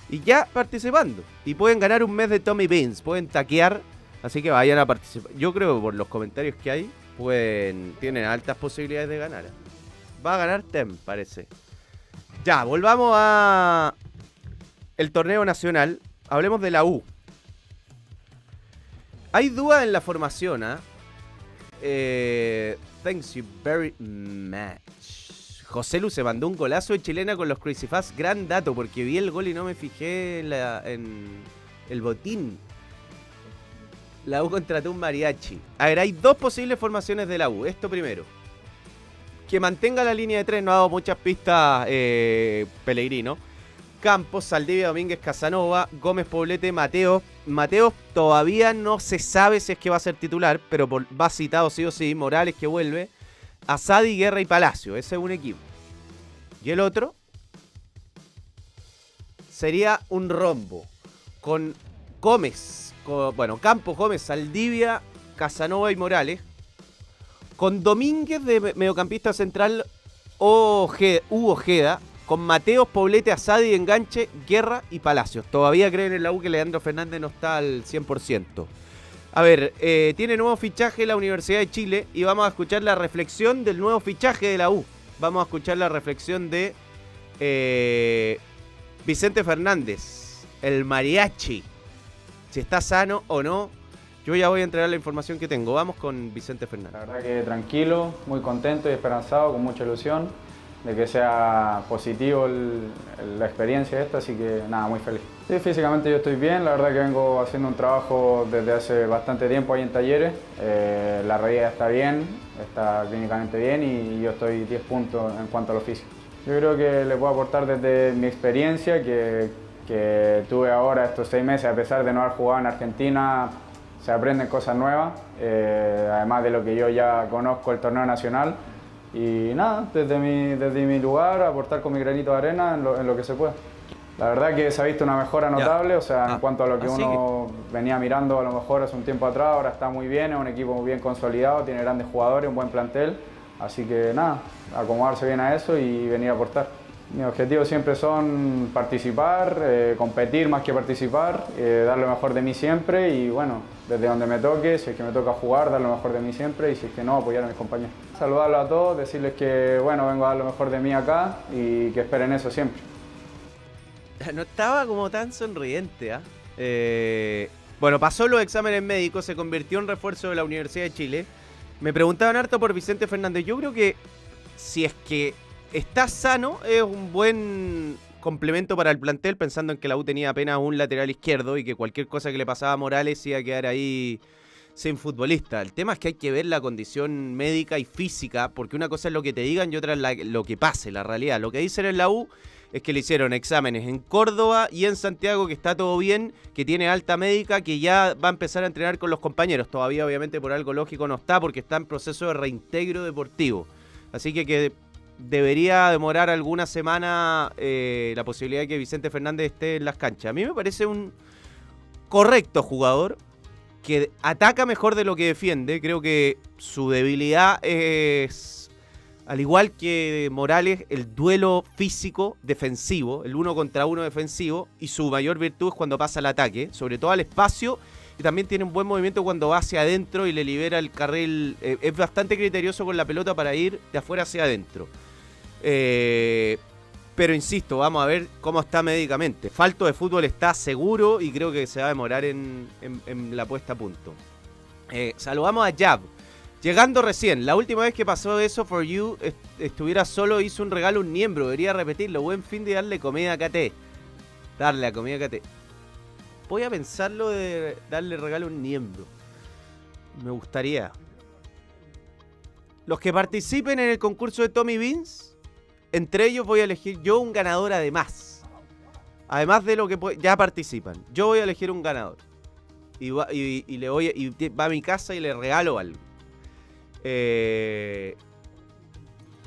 Y ya participando. Y pueden ganar un mes de Tommy Beans. Pueden taquear Así que vayan a participar. Yo creo que por los comentarios que hay, pueden, tienen altas posibilidades de ganar. Va a ganar Tem, parece. Ya, volvamos a el torneo nacional. Hablemos de la U. Hay dudas en la formación, ¿ah? Eh, thanks you very much. José Lu se mandó un golazo de chilena con los Crazy Fast. Gran dato, porque vi el gol y no me fijé en, la- en el botín. La U contrató un mariachi. A ver, hay dos posibles formaciones de la U. Esto primero. Que mantenga la línea de tres, no ha dado muchas pistas eh, Pellegrino. Campos, Saldivia, Domínguez, Casanova, Gómez, Poblete, Mateo. Mateo todavía no se sabe si es que va a ser titular, pero va citado sí o sí. Morales que vuelve. Asadi, Guerra y Palacio. Ese es un equipo. Y el otro sería un rombo. Con Gómez, con- bueno, Campos, Gómez, Saldivia, Casanova y Morales. Con Domínguez de me- mediocampista central Oje- Hugo Ojeda. Con Mateos, Poblete, Asadi, Enganche, Guerra y Palacios. Todavía creen en la U que Leandro Fernández no está al 100%. A ver, eh, tiene nuevo fichaje la Universidad de Chile y vamos a escuchar la reflexión del nuevo fichaje de la U. Vamos a escuchar la reflexión de eh, Vicente Fernández, el mariachi. Si está sano o no, yo ya voy a entregar la información que tengo. Vamos con Vicente Fernández. La verdad que tranquilo, muy contento y esperanzado, con mucha ilusión de que sea positivo el- el- la experiencia esta, así que nada, muy feliz. Sí, físicamente yo estoy bien, la verdad que vengo haciendo un trabajo desde hace bastante tiempo ahí en talleres, Eh, la rodilla está bien, está clínicamente bien y yo estoy 10 puntos en cuanto a lo físico. Yo creo que le puedo aportar desde mi experiencia que, que tuve ahora estos seis meses, a pesar de no haber jugado en Argentina, se aprenden cosas nuevas, eh, además de lo que yo ya conozco el torneo nacional. Y nada, desde mi, desde mi lugar, aportar con mi granito de arena en lo, en lo que se pueda. La verdad que se ha visto una mejora notable, o sea, Ah, en cuanto a lo que uno venía mirando a lo mejor hace un tiempo atrás, ahora está muy bien, es un equipo muy bien consolidado, tiene grandes jugadores, un buen plantel. Así que nada, acomodarse bien a eso y venir a aportar. Mis objetivos siempre son participar, eh, competir más que participar, eh, dar lo mejor de mí siempre y bueno, desde donde me toque, si es que me toca jugar, dar lo mejor de mí siempre y si es que no, apoyar a mis compañeros. Saludarlos a todos, decirles que bueno, vengo a dar lo mejor de mí acá y que esperen eso siempre. No estaba como tan sonriente, ¿ah? Eh, bueno, pasó los exámenes médicos, se convirtió en refuerzo de la Universidad de Chile. Me preguntaban harto por Vicente Fernández. Yo creo que si es que está sano, es un buen complemento para el plantel, pensando en que la U tenía apenas un lateral izquierdo y que cualquier cosa que le pasaba a Morales iba a quedar ahí sin futbolista. El tema es que hay que ver la condición médica y física, porque una cosa es lo que te digan y otra es la- lo que pase, la realidad. Lo que dicen en la U es que le hicieron exámenes en Córdoba y en Santiago, que está todo bien, que tiene alta médica, que ya va a empezar a entrenar con los compañeros. Todavía, obviamente, por algo lógico no está, porque está en proceso de reintegro deportivo. Así que, que debería demorar alguna semana eh, la posibilidad de que Vicente Fernández esté en las canchas. A mí me parece un correcto jugador que ataca mejor de lo que defiende. Creo que su debilidad es, al igual que Morales, el duelo físico defensivo, el uno contra uno defensivo, y su mayor virtud es cuando pasa al ataque, sobre todo al espacio. Y también tiene un buen movimiento cuando va hacia adentro y le libera el carril. eh, es bastante criterioso con la pelota para ir de afuera hacia adentro. Eh, pero insisto, vamos a ver cómo está médicamente. Falto de fútbol está seguro y creo que se va a demorar en, la puesta a punto. Eh, saludamos a Jab. Llegando recién, la última vez que pasó eso for you, est- estuviera solo, hizo un regalo a un miembro. Debería repetirlo. Buen fin de darle comida a KT. Darle a comida a KT. Voy a pensarlo de darle regalo a un miembro. Me gustaría. Los que participen en el concurso de Tommy Beans, entre ellos voy a elegir yo un ganador además. Además de lo que ya participan. Yo voy a elegir un ganador. Y, va, y, le voy a, y va a mi casa y le regalo algo. Eh,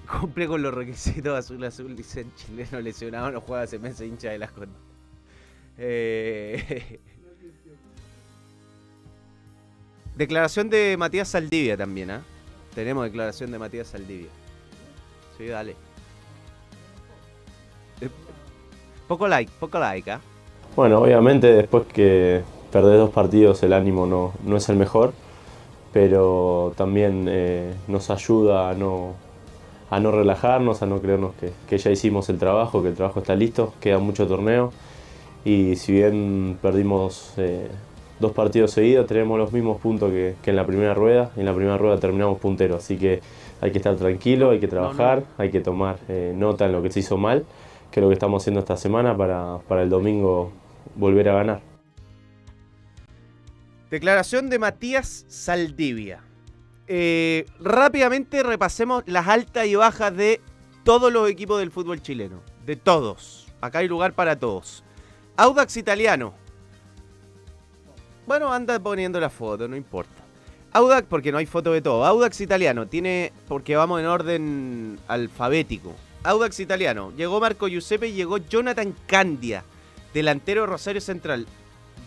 cumple con los requisitos azul azul, dicen chileno lesionado, no juega hace meses hincha de las condes. Eh, declaración de Matías Saldivia también, ¿ah? Tenemos declaración de Matías Saldivia. Sí, dale. Poco like, poco like, ¿ah? Bueno, obviamente después que, perdés dos partidos el ánimo no, no es el mejor, pero también eh, nos ayuda a no, a no relajarnos, a no creernos que, que ya hicimos el trabajo, que el trabajo está listo, queda mucho torneo. Y si bien perdimos eh, dos partidos seguidos, tenemos los mismos puntos que, que en la primera rueda. Y en la primera rueda terminamos punteros, así que hay que estar tranquilo, hay que trabajar, hay que tomar eh, nota en lo que se hizo mal, que es lo que estamos haciendo esta semana para, para el domingo volver a ganar. Declaración de Matías Saldivia. Eh, rápidamente repasemos las altas y bajas de todos los equipos del fútbol chileno. De todos. Acá hay lugar para todos. Audax Italiano. Bueno, anda poniendo la foto, no importa. Audax, porque no hay foto de todo. Audax Italiano tiene, porque vamos en orden alfabético. Audax Italiano. Llegó Marco Giuseppe y llegó Jonathan Candia, delantero de Rosario Central.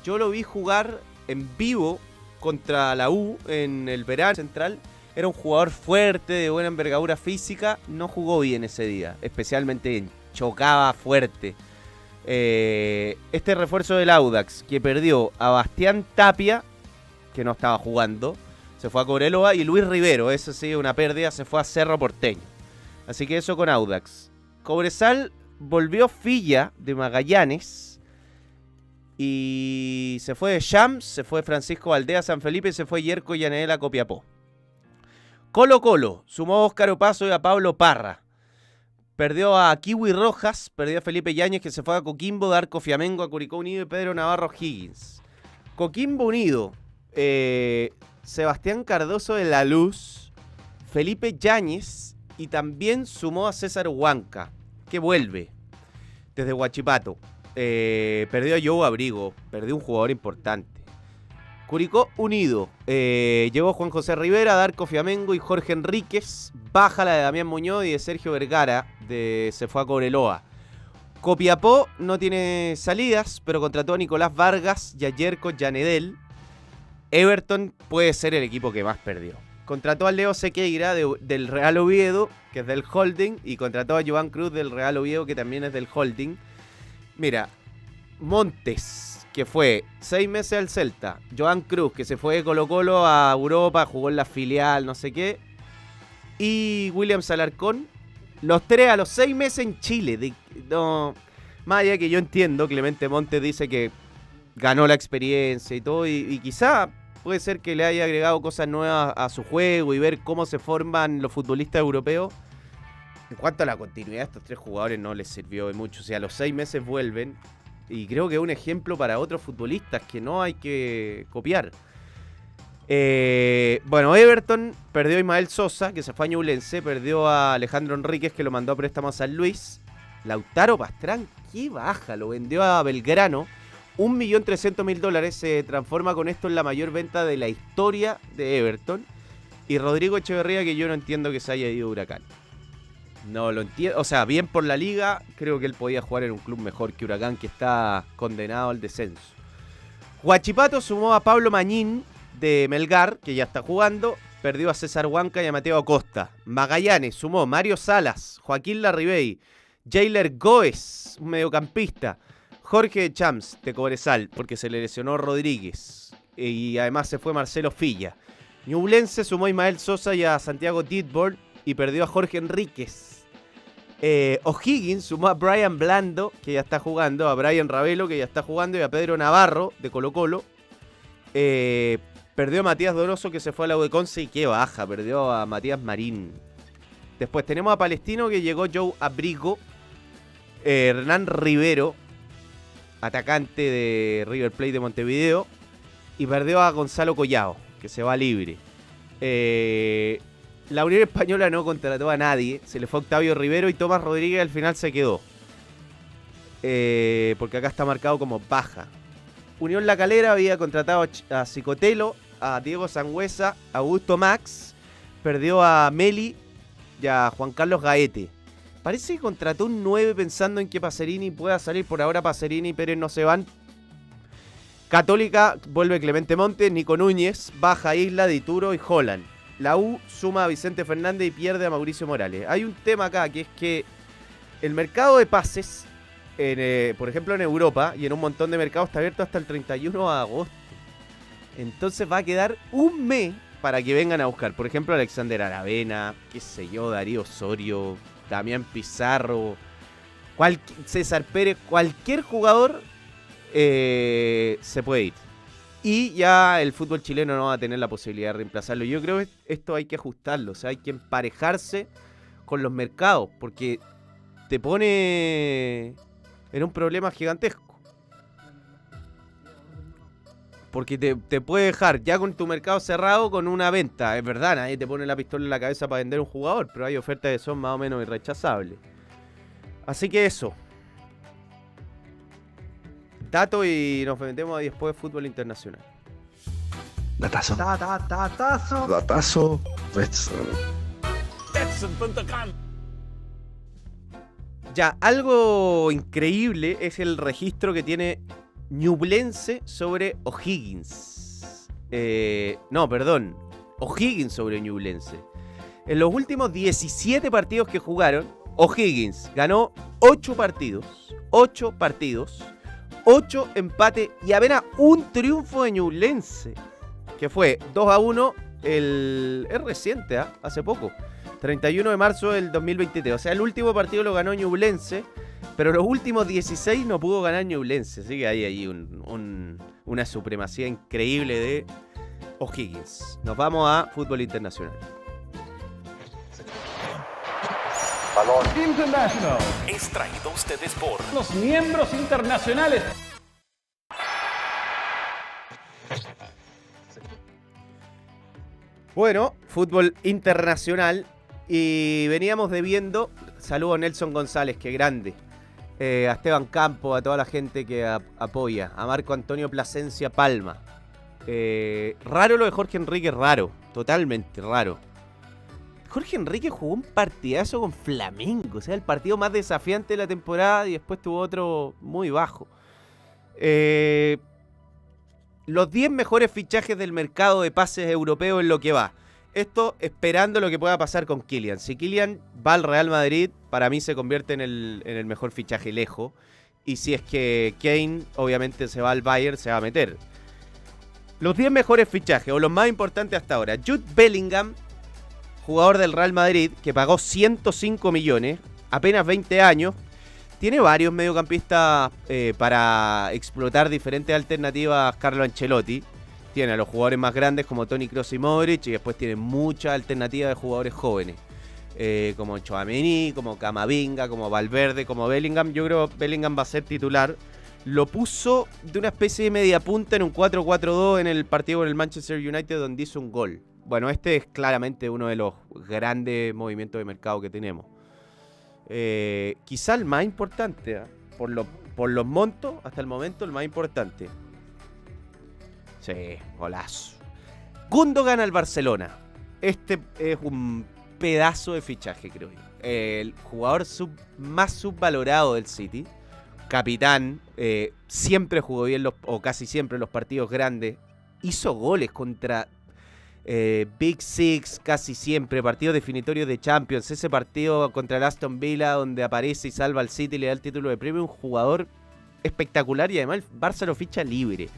Yo lo vi jugar en vivo contra la U en el verano central. Era un jugador fuerte, de buena envergadura física. No jugó bien ese día, especialmente bien. Chocaba fuerte. Eh, este refuerzo del Audax, que perdió a Bastián Tapia, que no estaba jugando, se fue a Cobreloa, y Luis Rivero, eso sí, una pérdida, se fue a Cerro Porteño. Así que eso con Audax. Cobresal volvió Filla de Magallanes. Y se fue de Shams, se fue Francisco Aldea San Felipe, se fue Yerko Yanela Copiapó. Colo Colo sumó a Óscar Opaso y a Pablo Parra. Perdió a Kiwi Rojas, perdió a Felipe Yáñez que se fue a Coquimbo, Darco Fiamengo, a Curicó Unido y Pedro Navarro Higgins. Coquimbo Unido, eh, Sebastián Cardoso de la Luz, Felipe Yáñez y también sumó a César Huanca, que vuelve desde Huachipato. Eh, perdió a Joe Abrigo, perdió un jugador importante. Curicó Unido, eh, llegó Juan José Rivera, Darco Fiamengo y Jorge Enríquez. Baja la de Damián Muñoz y de Sergio Vergara, de, se fue a Cobreloa. Copiapó no tiene salidas, pero contrató a Nicolás Vargas y a Yerko Yanedel. Everton puede ser el equipo que más perdió. Contrató a Leo Sequeira de- del Real Oviedo, que es del Holding, y contrató a Joan Cruz del Real Oviedo, que también es del Holding. Mira, Montes, que fue seis meses al Celta. Joan Cruz, que se fue de Colo Colo a Europa, jugó en la filial, no sé qué. Y William Salarcón, los tres a los seis meses en Chile. De- no, más que yo entiendo, Clemente Montes dice que ganó la experiencia y todo, y quizá puede ser que le haya agregado cosas nuevas a su juego y ver cómo se forman los futbolistas europeos. En cuanto a la continuidad, estos tres jugadores no les sirvió de mucho. O sea, a los seis meses vuelven. Y creo que es un ejemplo para otros futbolistas que no hay que copiar. Eh, bueno, Everton perdió a Ismael Sosa, que se fue a. Perdió a Alejandro Enríquez, que lo mandó a préstamo a San Luis. Lautaro Pastrán, qué baja, lo vendió a Belgrano. 1.300.000 dólares se transforma con esto en la mayor venta de la historia de Everton. Y Rodrigo Echeverría, que yo no entiendo que se haya ido Huracán. No lo entiendo. O sea, bien por la liga, creo que él podía jugar en un club mejor que Huracán, que está condenado al descenso. Huachipato sumó a Pablo Mañín de Melgar, que ya está jugando. Perdió a César Huanca y a Mateo Acosta. Magallanes sumó Mario Salas, Joaquín Larribey, Jailer Goes, un mediocampista. Jorge Chams de Cobresal, porque se le lesionó Rodríguez. Y además se fue Marcelo Filla. Ñublense sumó a Ismael Sosa y a Santiago Ditborn y perdió a Jorge Enríquez. Eh, O'Higgins sumó a Brian Blando, que ya está jugando, a Brian Ravelo, que ya está jugando, y a Pedro Navarro, de Colo Colo. Eh, perdió a Matías Donoso, que se fue a la U de Conce, y qué baja, perdió a Matías Marín. Después tenemos a Palestino, que llegó Joe Abrigo, eh, Hernán Rivero, atacante de River Plate de Montevideo, y perdió a Gonzalo Collao, que se va libre. Eh, la Unión Española no contrató a nadie. Se le fue Octavio Rivero y Tomás Rodríguez al final se quedó. Eh, porque acá está marcado como baja. Unión La Calera había contratado a Cicotelo, a Diego Sangüesa, a Augusto Max. Perdió a Meli y a Juan Carlos Gaete. Parece que contrató un 9 pensando en que Pacerini pueda salir. Por ahora Pacerini y Pérez no se van. Católica vuelve Clemente Montes, Nico Núñez, baja Isla, Dituro y Holland. La U suma a Vicente Fernández y pierde a Mauricio Morales. Hay un tema acá que es que el mercado de pases en, eh, por ejemplo, en Europa y en un montón de mercados está abierto hasta el 31 de agosto. Entonces va a quedar un mes para que vengan a buscar. Por ejemplo, Alexander Aravena, qué sé yo, Darío Osorio, Damián Pizarro, cual- César Pérez, cualquier jugador eh, se puede ir. Y ya el fútbol chileno no va a tener la posibilidad de reemplazarlo. Yo creo que esto hay que ajustarlo, o sea, hay que emparejarse con los mercados, porque te pone en un problema gigantesco. Porque te, te puede dejar ya con tu mercado cerrado con una venta. Es verdad, nadie te pone la pistola en la cabeza para vender un jugador, pero hay ofertas que son más o menos irrechazables. Así que eso. Dato y nos metemos después de fútbol internacional. Datazo. Ta, ta, ta, tazo. Datazo. Betson. Ya, algo increíble es el registro que tiene Ñublense sobre O'Higgins. Eh, no, perdón. O'Higgins sobre Ñublense. En los últimos 17 partidos que jugaron, O'Higgins ganó 8 partidos. 8 partidos. 8 empates y apenas un triunfo de Ñublense. Que fue 2 a 1. El, es reciente, ¿ah? hace poco. 31 de marzo del 2023. O sea, el último partido lo ganó Ñublense, pero los últimos 16 no pudo ganar Ñublense. Así que hay ahí un- un- una supremacía increíble de O'Higgins. Nos vamos a fútbol internacional. Balón. International. Es traído a ustedes por Los miembros internacionales. Bueno, fútbol internacional. Y veníamos debiendo. Saludo a Nelson González, que grande. Eh, a Esteban Campo, a toda la gente que ap- apoya. A Marco Antonio Plasencia Palma. Eh, raro lo de Jorge Enrique, raro. Totalmente raro. Jorge Enrique jugó un partidazo con Flamengo. O sea, el partido más desafiante de la temporada y después tuvo otro muy bajo. Eh, los 10 mejores fichajes del mercado de pases europeo en lo que va. Esto esperando lo que pueda pasar con Kylian. Si Kylian va al Real Madrid, para mí se convierte en el, mejor fichaje lejos. Y si es que Kane, obviamente, se va al Bayern, se va a meter. Los 10 mejores fichajes, o los más importantes hasta ahora. Jude Bellingham, jugador del Real Madrid, que pagó 105 millones, apenas 20 años. Tiene varios mediocampistas eh, para explotar diferentes alternativas Carlo Ancelotti. Tiene a los jugadores más grandes como Tony Kroos y Modric y después tiene muchas alternativas de jugadores jóvenes. eh, como Chouameni, como Camavinga, como Valverde, como Bellingham. Yo creo que Bellingham va a ser titular. Lo puso de una especie de media punta en un 4-4-2 en el partido con el Manchester United donde hizo un gol. Bueno, este es claramente uno de los grandes movimientos de mercado que tenemos. Eh, quizá el más importante, ¿ah? por, lo- por los montos, hasta el momento el más importante. Sí, golazo. Gundogan al Barcelona. Este es un pedazo de fichaje, creo yo. El jugador más subvalorado del City. Capitán. eh, siempre jugó bien, o casi siempre, los partidos grandes. Hizo goles contra eh, Big Six casi siempre, partidos definitorios de Champions, ese partido contra el Aston Villa donde aparece y salva al City y le da el título de premio, un jugador espectacular y además el Barça ficha libre.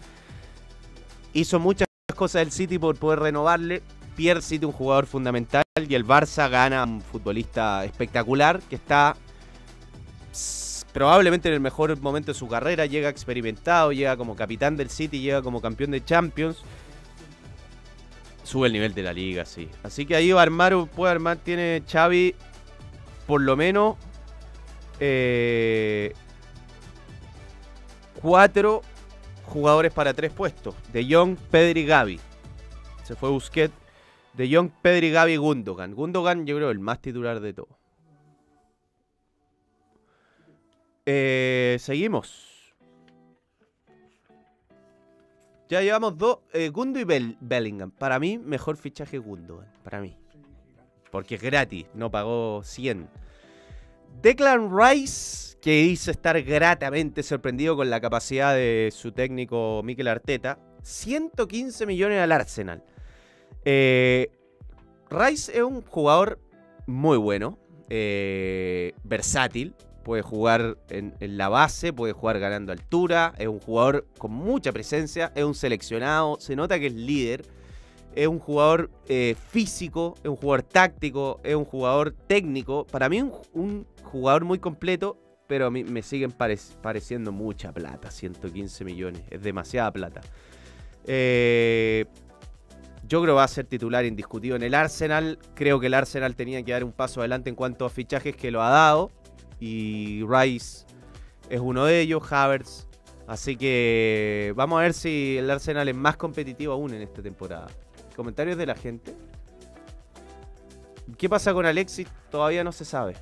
Hizo muchas cosas del City por poder renovarle, pierde City un jugador fundamental y el Barça gana un futbolista espectacular que está probablemente en el mejor momento de su carrera, llega experimentado, llega como capitán del City, llega como campeón de Champions. Sube el nivel de la liga, sí. Así que ahí va a armar, puede armar, tiene Xavi por lo menos eh, cuatro jugadores para tres puestos. De Jong, Pedri, Gavi. Se fue Busquets. De Jong, Pedri, Gavi, Gundogan. Gundogan yo creo el más titular de todo. Eh, seguimos. Ya llevamos dos. Eh, Gundo y Bell- Bellingham. Para mí, mejor fichaje Gundogan. Para mí. Porque es gratis. No pagó 100. Declan Rice, que dice estar gratamente sorprendido con la capacidad de su técnico Mikel Arteta. 115 millones al Arsenal. Eh, Rice es un jugador muy bueno. eh, versátil. puede jugar en, la base, puede jugar ganando altura, es un jugador con mucha presencia, es un seleccionado, se nota que es líder, es un jugador eh, físico, es un jugador táctico, es un jugador técnico. Para mí un jugador muy completo, pero a mí me siguen parec- pareciendo mucha plata, 115 millones, es demasiada plata. Eh, yo creo que va a ser titular indiscutido en el Arsenal. Creo que el Arsenal tenía que dar un paso adelante en cuanto a fichajes que lo ha dado. Y Rice es uno de ellos, Havertz. Así que vamos a ver si el Arsenal es más competitivo aún en esta temporada. ¿Comentarios de la gente? ¿Qué pasa con Alexis? Todavía no se sabe.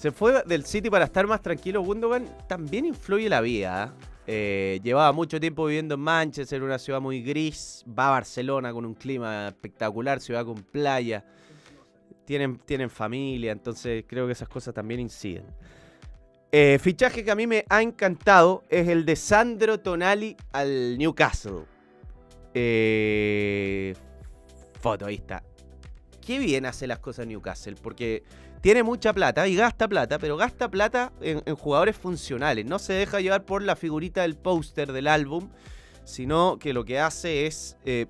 Se fue del City para estar más tranquilo. Gundogan también influye la vida. ¿eh? Eh, llevaba mucho tiempo viviendo en Manchester, una ciudad muy gris. Va a Barcelona con un clima espectacular, ciudad con playa. Tienen, tienen familia, entonces creo que esas cosas también inciden. Eh, fichaje que a mí me ha encantado es el de Sandro Tonali al Newcastle. Eh, foto, ahí está. Qué bien hace las cosas Newcastle, porque tiene mucha plata y gasta plata, pero gasta plata en, jugadores funcionales. No se deja llevar por la figurita del póster del álbum, sino que lo que hace es eh,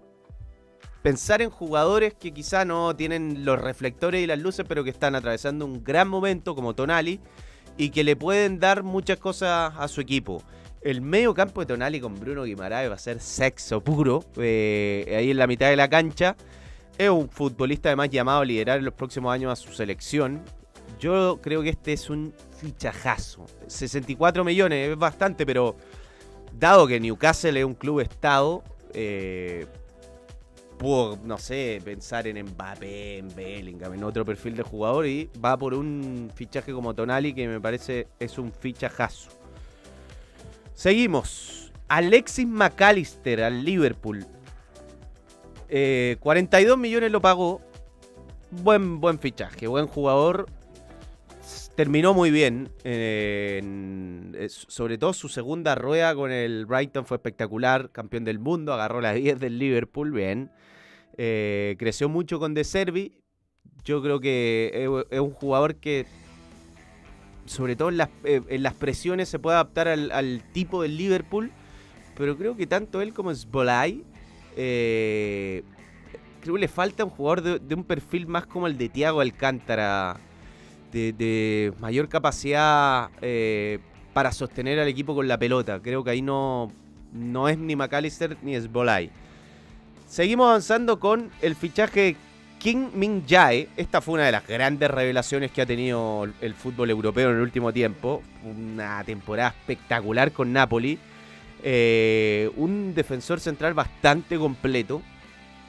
pensar en jugadores que quizá no tienen los reflectores y las luces, pero que están atravesando un gran momento, como Tonali, y que le pueden dar muchas cosas a su equipo. El medio campo de Tonali con Bruno Guimaraes va a ser sexo puro, eh, ahí en la mitad de la cancha. Es un futbolista además llamado a liderar en los próximos años a su selección. Yo creo que este es un fichajazo. 64 millones es bastante, pero dado que Newcastle es un club estado, eh, no sé, pensar en Mbappé, en Bellingham, en otro perfil de jugador y va por un fichaje como Tonali que me parece es un fichajazo. Seguimos. Alexis McAllister al Liverpool. Eh, 42 millones lo pagó. Buen, buen fichaje, buen jugador. Terminó muy bien. eh, eh, sobre todo su segunda rueda con el Brighton fue espectacular. Campeón del mundo, agarró las 10 del Liverpool. Bien. Eh, creció mucho con De Servi. Yo creo que es, un jugador que, sobre todo en las, eh, presiones, se puede adaptar al, al tipo del Liverpool. Pero creo que tanto él como Sbolai eh, creo que le falta un jugador de, un perfil más como el de Thiago Alcántara, de, mayor capacidad eh, para sostener al equipo con la pelota. Creo que ahí no, no es ni McAllister ni Sbolai. Seguimos avanzando con el fichaje King Min Jae. Esta fue una de las grandes revelaciones que ha tenido el fútbol europeo en el último tiempo. Una temporada espectacular con Napoli. Eh, un defensor central bastante completo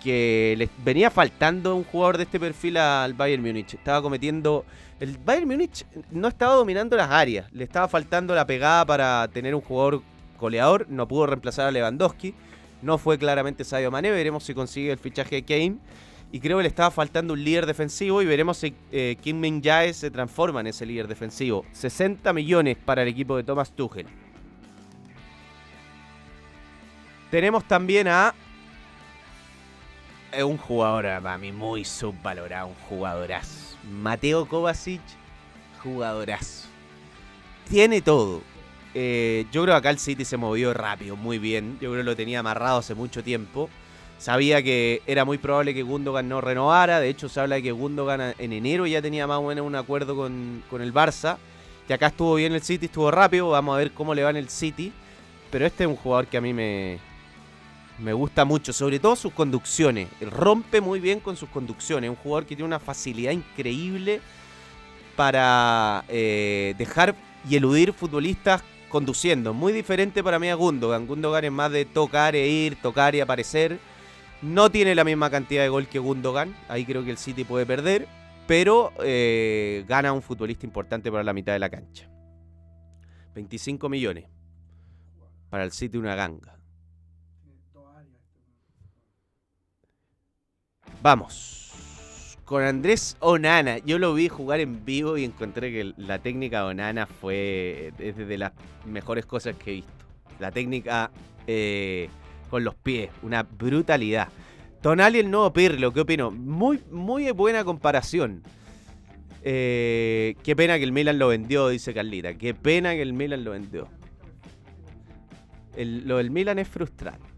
que les venía faltando un jugador de este perfil al Bayern Múnich. Estaba cometiendo. El Bayern Múnich no estaba dominando las áreas. Le estaba faltando la pegada para tener un jugador goleador. No pudo reemplazar a Lewandowski. No fue claramente Sadio Mané. Veremos si consigue el fichaje de Kane. Y creo que le estaba faltando un líder defensivo. Y veremos si eh, Kim Min Jae se transforma en ese líder defensivo. 60 millones para el equipo de Thomas Tuchel. Tenemos también a es un jugador para mí muy subvalorado, un jugadorazo. Mateo Kovacic, jugadorazo. Tiene todo. Eh, yo creo que acá el City se movió rápido, muy bien. Yo creo que lo tenía amarrado hace mucho tiempo. Sabía que era muy probable que Gundogan no renovara. De hecho, se habla de que Gundogan en enero ya tenía más o menos un acuerdo con, con el Barça. Que acá estuvo bien el City, estuvo rápido. Vamos a ver cómo le va en el City. Pero este es un jugador que a mí me, me gusta mucho, sobre todo sus conducciones. Rompe muy bien con sus conducciones. Un jugador que tiene una facilidad increíble para eh, dejar y eludir futbolistas conduciendo. Muy diferente para mí a Gundogan. Gundogan es más de tocar e ir, tocar y aparecer. No tiene la misma cantidad de gol que Gundogan. Ahí creo que el City puede perder. Pero eh, gana un futbolista importante para la mitad de la cancha. 25 millones. Para el City una ganga. Vamos. Con Andrés Onana. Yo lo vi jugar en vivo y encontré que la técnica de Onana fue es de las mejores cosas que he visto. La técnica eh, con los pies. Una brutalidad. Tonali el nuevo Pirlo, ¿qué opino? Muy, muy buena comparación. Eh, qué pena que el Milan lo vendió, dice Carlita. Qué pena que el Milan lo vendió. El- lo del Milan es frustrante.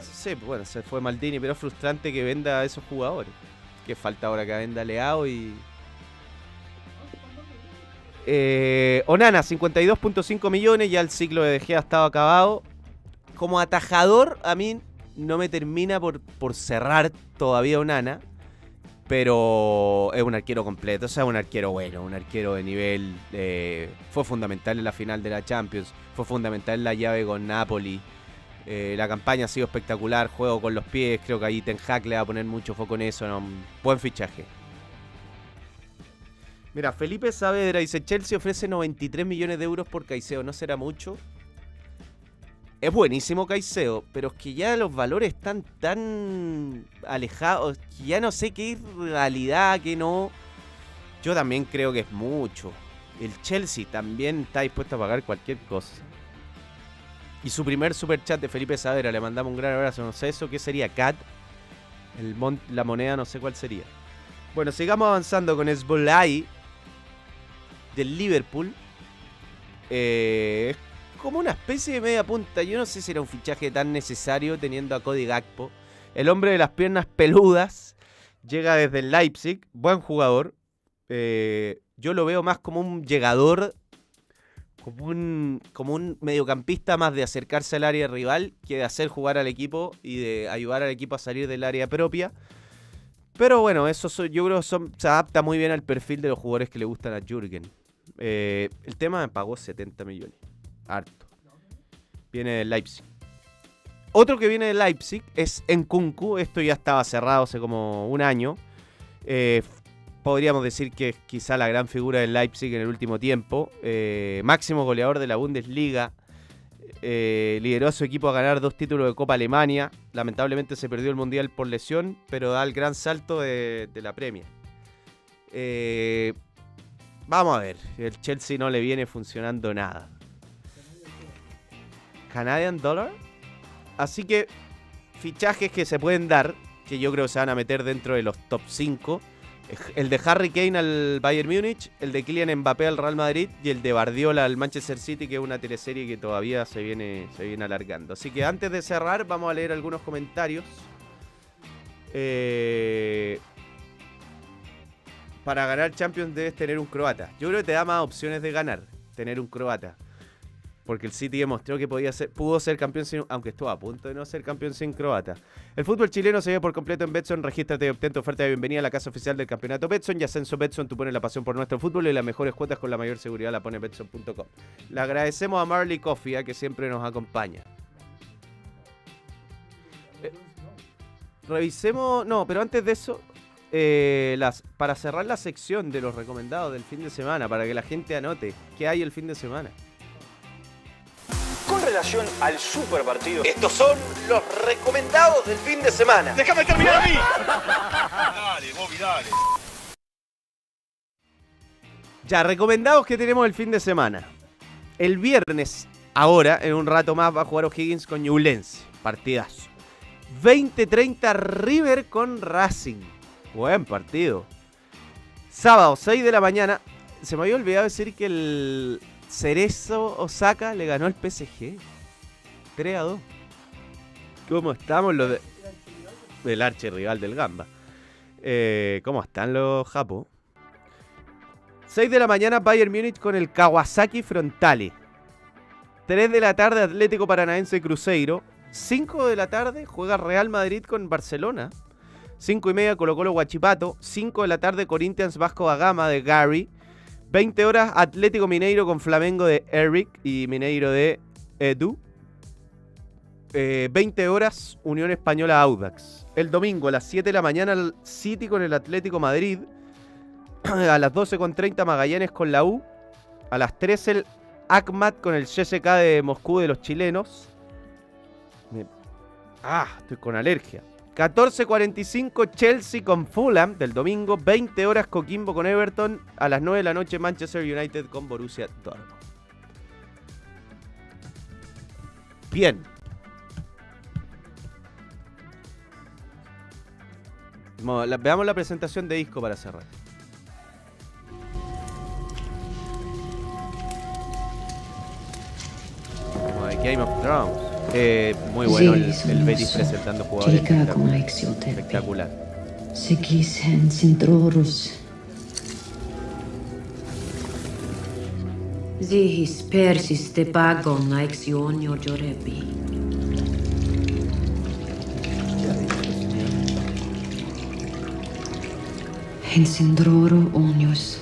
Sí, bueno, se fue Maldini, pero es frustrante que venda a esos jugadores. Que falta ahora que venda Leao y. Eh, Onana, 52.5 millones, ya el ciclo de De Gea estaba acabado. Como atajador, a mí no me termina por, por cerrar todavía Onana. Pero es un arquero completo, o sea, un arquero bueno, un arquero de nivel. eh, fue fundamental en la final de la Champions, fue fundamental en la llave con Napoli. Eh, la campaña ha sido espectacular, juego con los pies, creo que ahí Ten Hag le va a poner mucho foco en eso. ¿no? Buen fichaje. Mira, Felipe Saavedra dice, Chelsea ofrece 93 millones de euros por Caicedo, ¿no será mucho? Es buenísimo Caicedo, pero es que ya los valores están tan alejados, ya no sé qué realidad, qué no. Yo también creo que es mucho. El Chelsea también está dispuesto a pagar cualquier cosa. Y su primer super chat de Felipe Saavedra, le mandamos un gran abrazo. No sé eso, ¿qué sería? CAT. La moneda, no sé cuál sería. Bueno, sigamos avanzando con Esbolai del Liverpool. Eh, es como una especie de media punta. Yo no sé si era un fichaje tan necesario teniendo a Cody Gakpo. El hombre de las piernas peludas llega desde el Leipzig. Buen jugador. Eh, yo lo veo más como un llegador. Como un, como un mediocampista más de acercarse al área rival que de hacer jugar al equipo y de ayudar al equipo a salir del área propia. Pero bueno, eso so- yo creo son- se adapta muy bien al perfil de los jugadores que le gustan a Jürgen. Eh, el tema me pagó 70 millones. Harto. Viene del Leipzig. Otro que viene de Leipzig es Nkunku. Esto ya estaba cerrado hace como un año. Eh, podríamos decir que es quizá la gran figura del Leipzig en el último tiempo. Eh, máximo goleador de la Bundesliga. Eh, lideró a su equipo a ganar dos títulos de Copa Alemania. Lamentablemente se perdió el Mundial por lesión, pero da el gran salto de, la Premier. Eh, vamos a ver, el Chelsea no le viene funcionando nada. Canadian Dollar. Así que fichajes que se pueden dar, que yo creo que se van a meter dentro de los top 5. El de Harry Kane al Bayern Múnich, el de Kylian Mbappé al Real Madrid y el de Bardiola al Manchester City, que es una teleserie que todavía se viene, se viene alargando. Así que antes de cerrar, vamos a leer algunos comentarios. Eh, para ganar Champions debes tener un croata. Yo creo que te da más opciones de ganar, tener un croata. Porque el City demostró que podía ser, pudo ser campeón, sin, aunque estuvo a punto de no ser campeón sin croata. El fútbol chileno se ve por completo en Betson. Regístrate y obtén tu oferta de bienvenida a la casa oficial del campeonato Betson. Y Ascenso Betson, tú pones la pasión por nuestro fútbol y las mejores cuotas con la mayor seguridad la pone Betson.com. Le agradecemos a Marley Coffee, a que siempre nos acompaña. Eh, revisemos, no, pero antes de eso, eh, las, para cerrar la sección de los recomendados del fin de semana, para que la gente anote qué hay el fin de semana. Relación al super partido. Estos son los recomendados del fin de semana. ¡Déjame terminar a mí! dale, Bobby, dale. Ya, recomendados que tenemos el fin de semana. El viernes, ahora, en un rato más, va a jugar O'Higgins con Ñublense. Partidazo. 20-30 River con Racing. Buen partido. Sábado, 6 de la mañana. Se me había olvidado decir que el Cerezo Osaka le ganó al PSG. 3 a 2. ¿Cómo estamos los de... El archirrival del Gamba. Eh, ¿Cómo están los japos? 6 de la mañana Bayern Múnich con el Kawasaki Frontale. 3 de la tarde Atlético Paranaense Cruzeiro. 5 de la tarde juega Real Madrid con Barcelona. 5 y media Colo Colo Guachipato. 5 de la tarde Corinthians Vasco da Gama de Gary. 20 horas Atlético Mineiro con Flamengo de Eric y Mineiro de Edu. Eh, 20 horas Unión Española Audax. El domingo a las 7 de la mañana el City con el Atlético Madrid. a las 12.30 Magallanes con la U. A las 13 el ACMAT con el CSK de Moscú de los chilenos. Ah, estoy con alergia. 14.45 Chelsea con Fulham del domingo. 20 horas Coquimbo con Everton. A las 9 de la noche Manchester United con Borussia Dortmund. Bien. Veamos la presentación de disco para cerrar. Como de Game of Thrones. Eh, muy bueno el, el Betis presentando jugadores. espectacular. Espectacular. Zihis persis te pagon aexionio jorebi. En sindroro onios.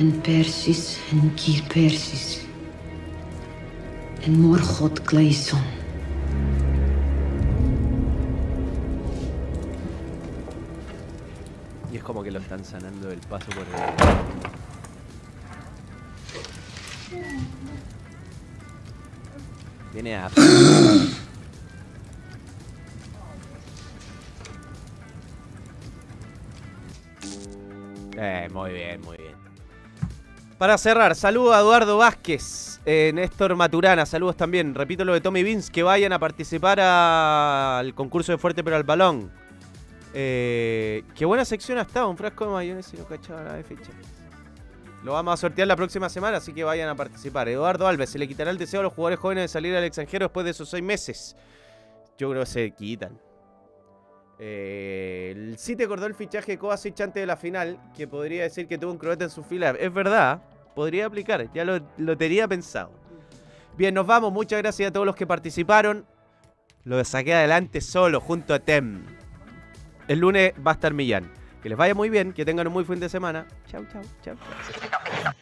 En persis en kir persis. En morchot gleison. Y es como que lo están sanando el paso por el. Viene a. Eh, muy bien, muy bien. Para cerrar, saludo a Eduardo Vázquez, eh, Néstor Maturana, saludos también. Repito lo de Tommy Vince, que vayan a participar al concurso de Fuerte pero al balón. Eh, qué buena sección ha estado, un frasco de mayonesa y no cachaba nada de ficha. Lo vamos a sortear la próxima semana, así que vayan a participar. Eduardo Alves, ¿se le quitará el deseo a los jugadores jóvenes de salir al extranjero después de esos seis meses? Yo creo que se quitan. Eh, el City acordó el fichaje Kovacic antes de la final, que podría decir que tuvo un croata en su fila. Es verdad, podría aplicar, ya lo, lo tenía pensado. Bien, nos vamos. Muchas gracias a todos los que participaron. Lo saqué adelante solo, junto a Tem. El lunes va a estar Millán. Que les vaya muy bien, que tengan un muy fin de semana. Chau, chau, chau.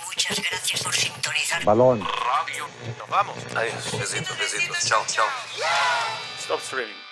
Muchas gracias por sintonizar. Balón. Nos vamos. Adiós. Besitos, besitos. Chao, chao. Stop streaming.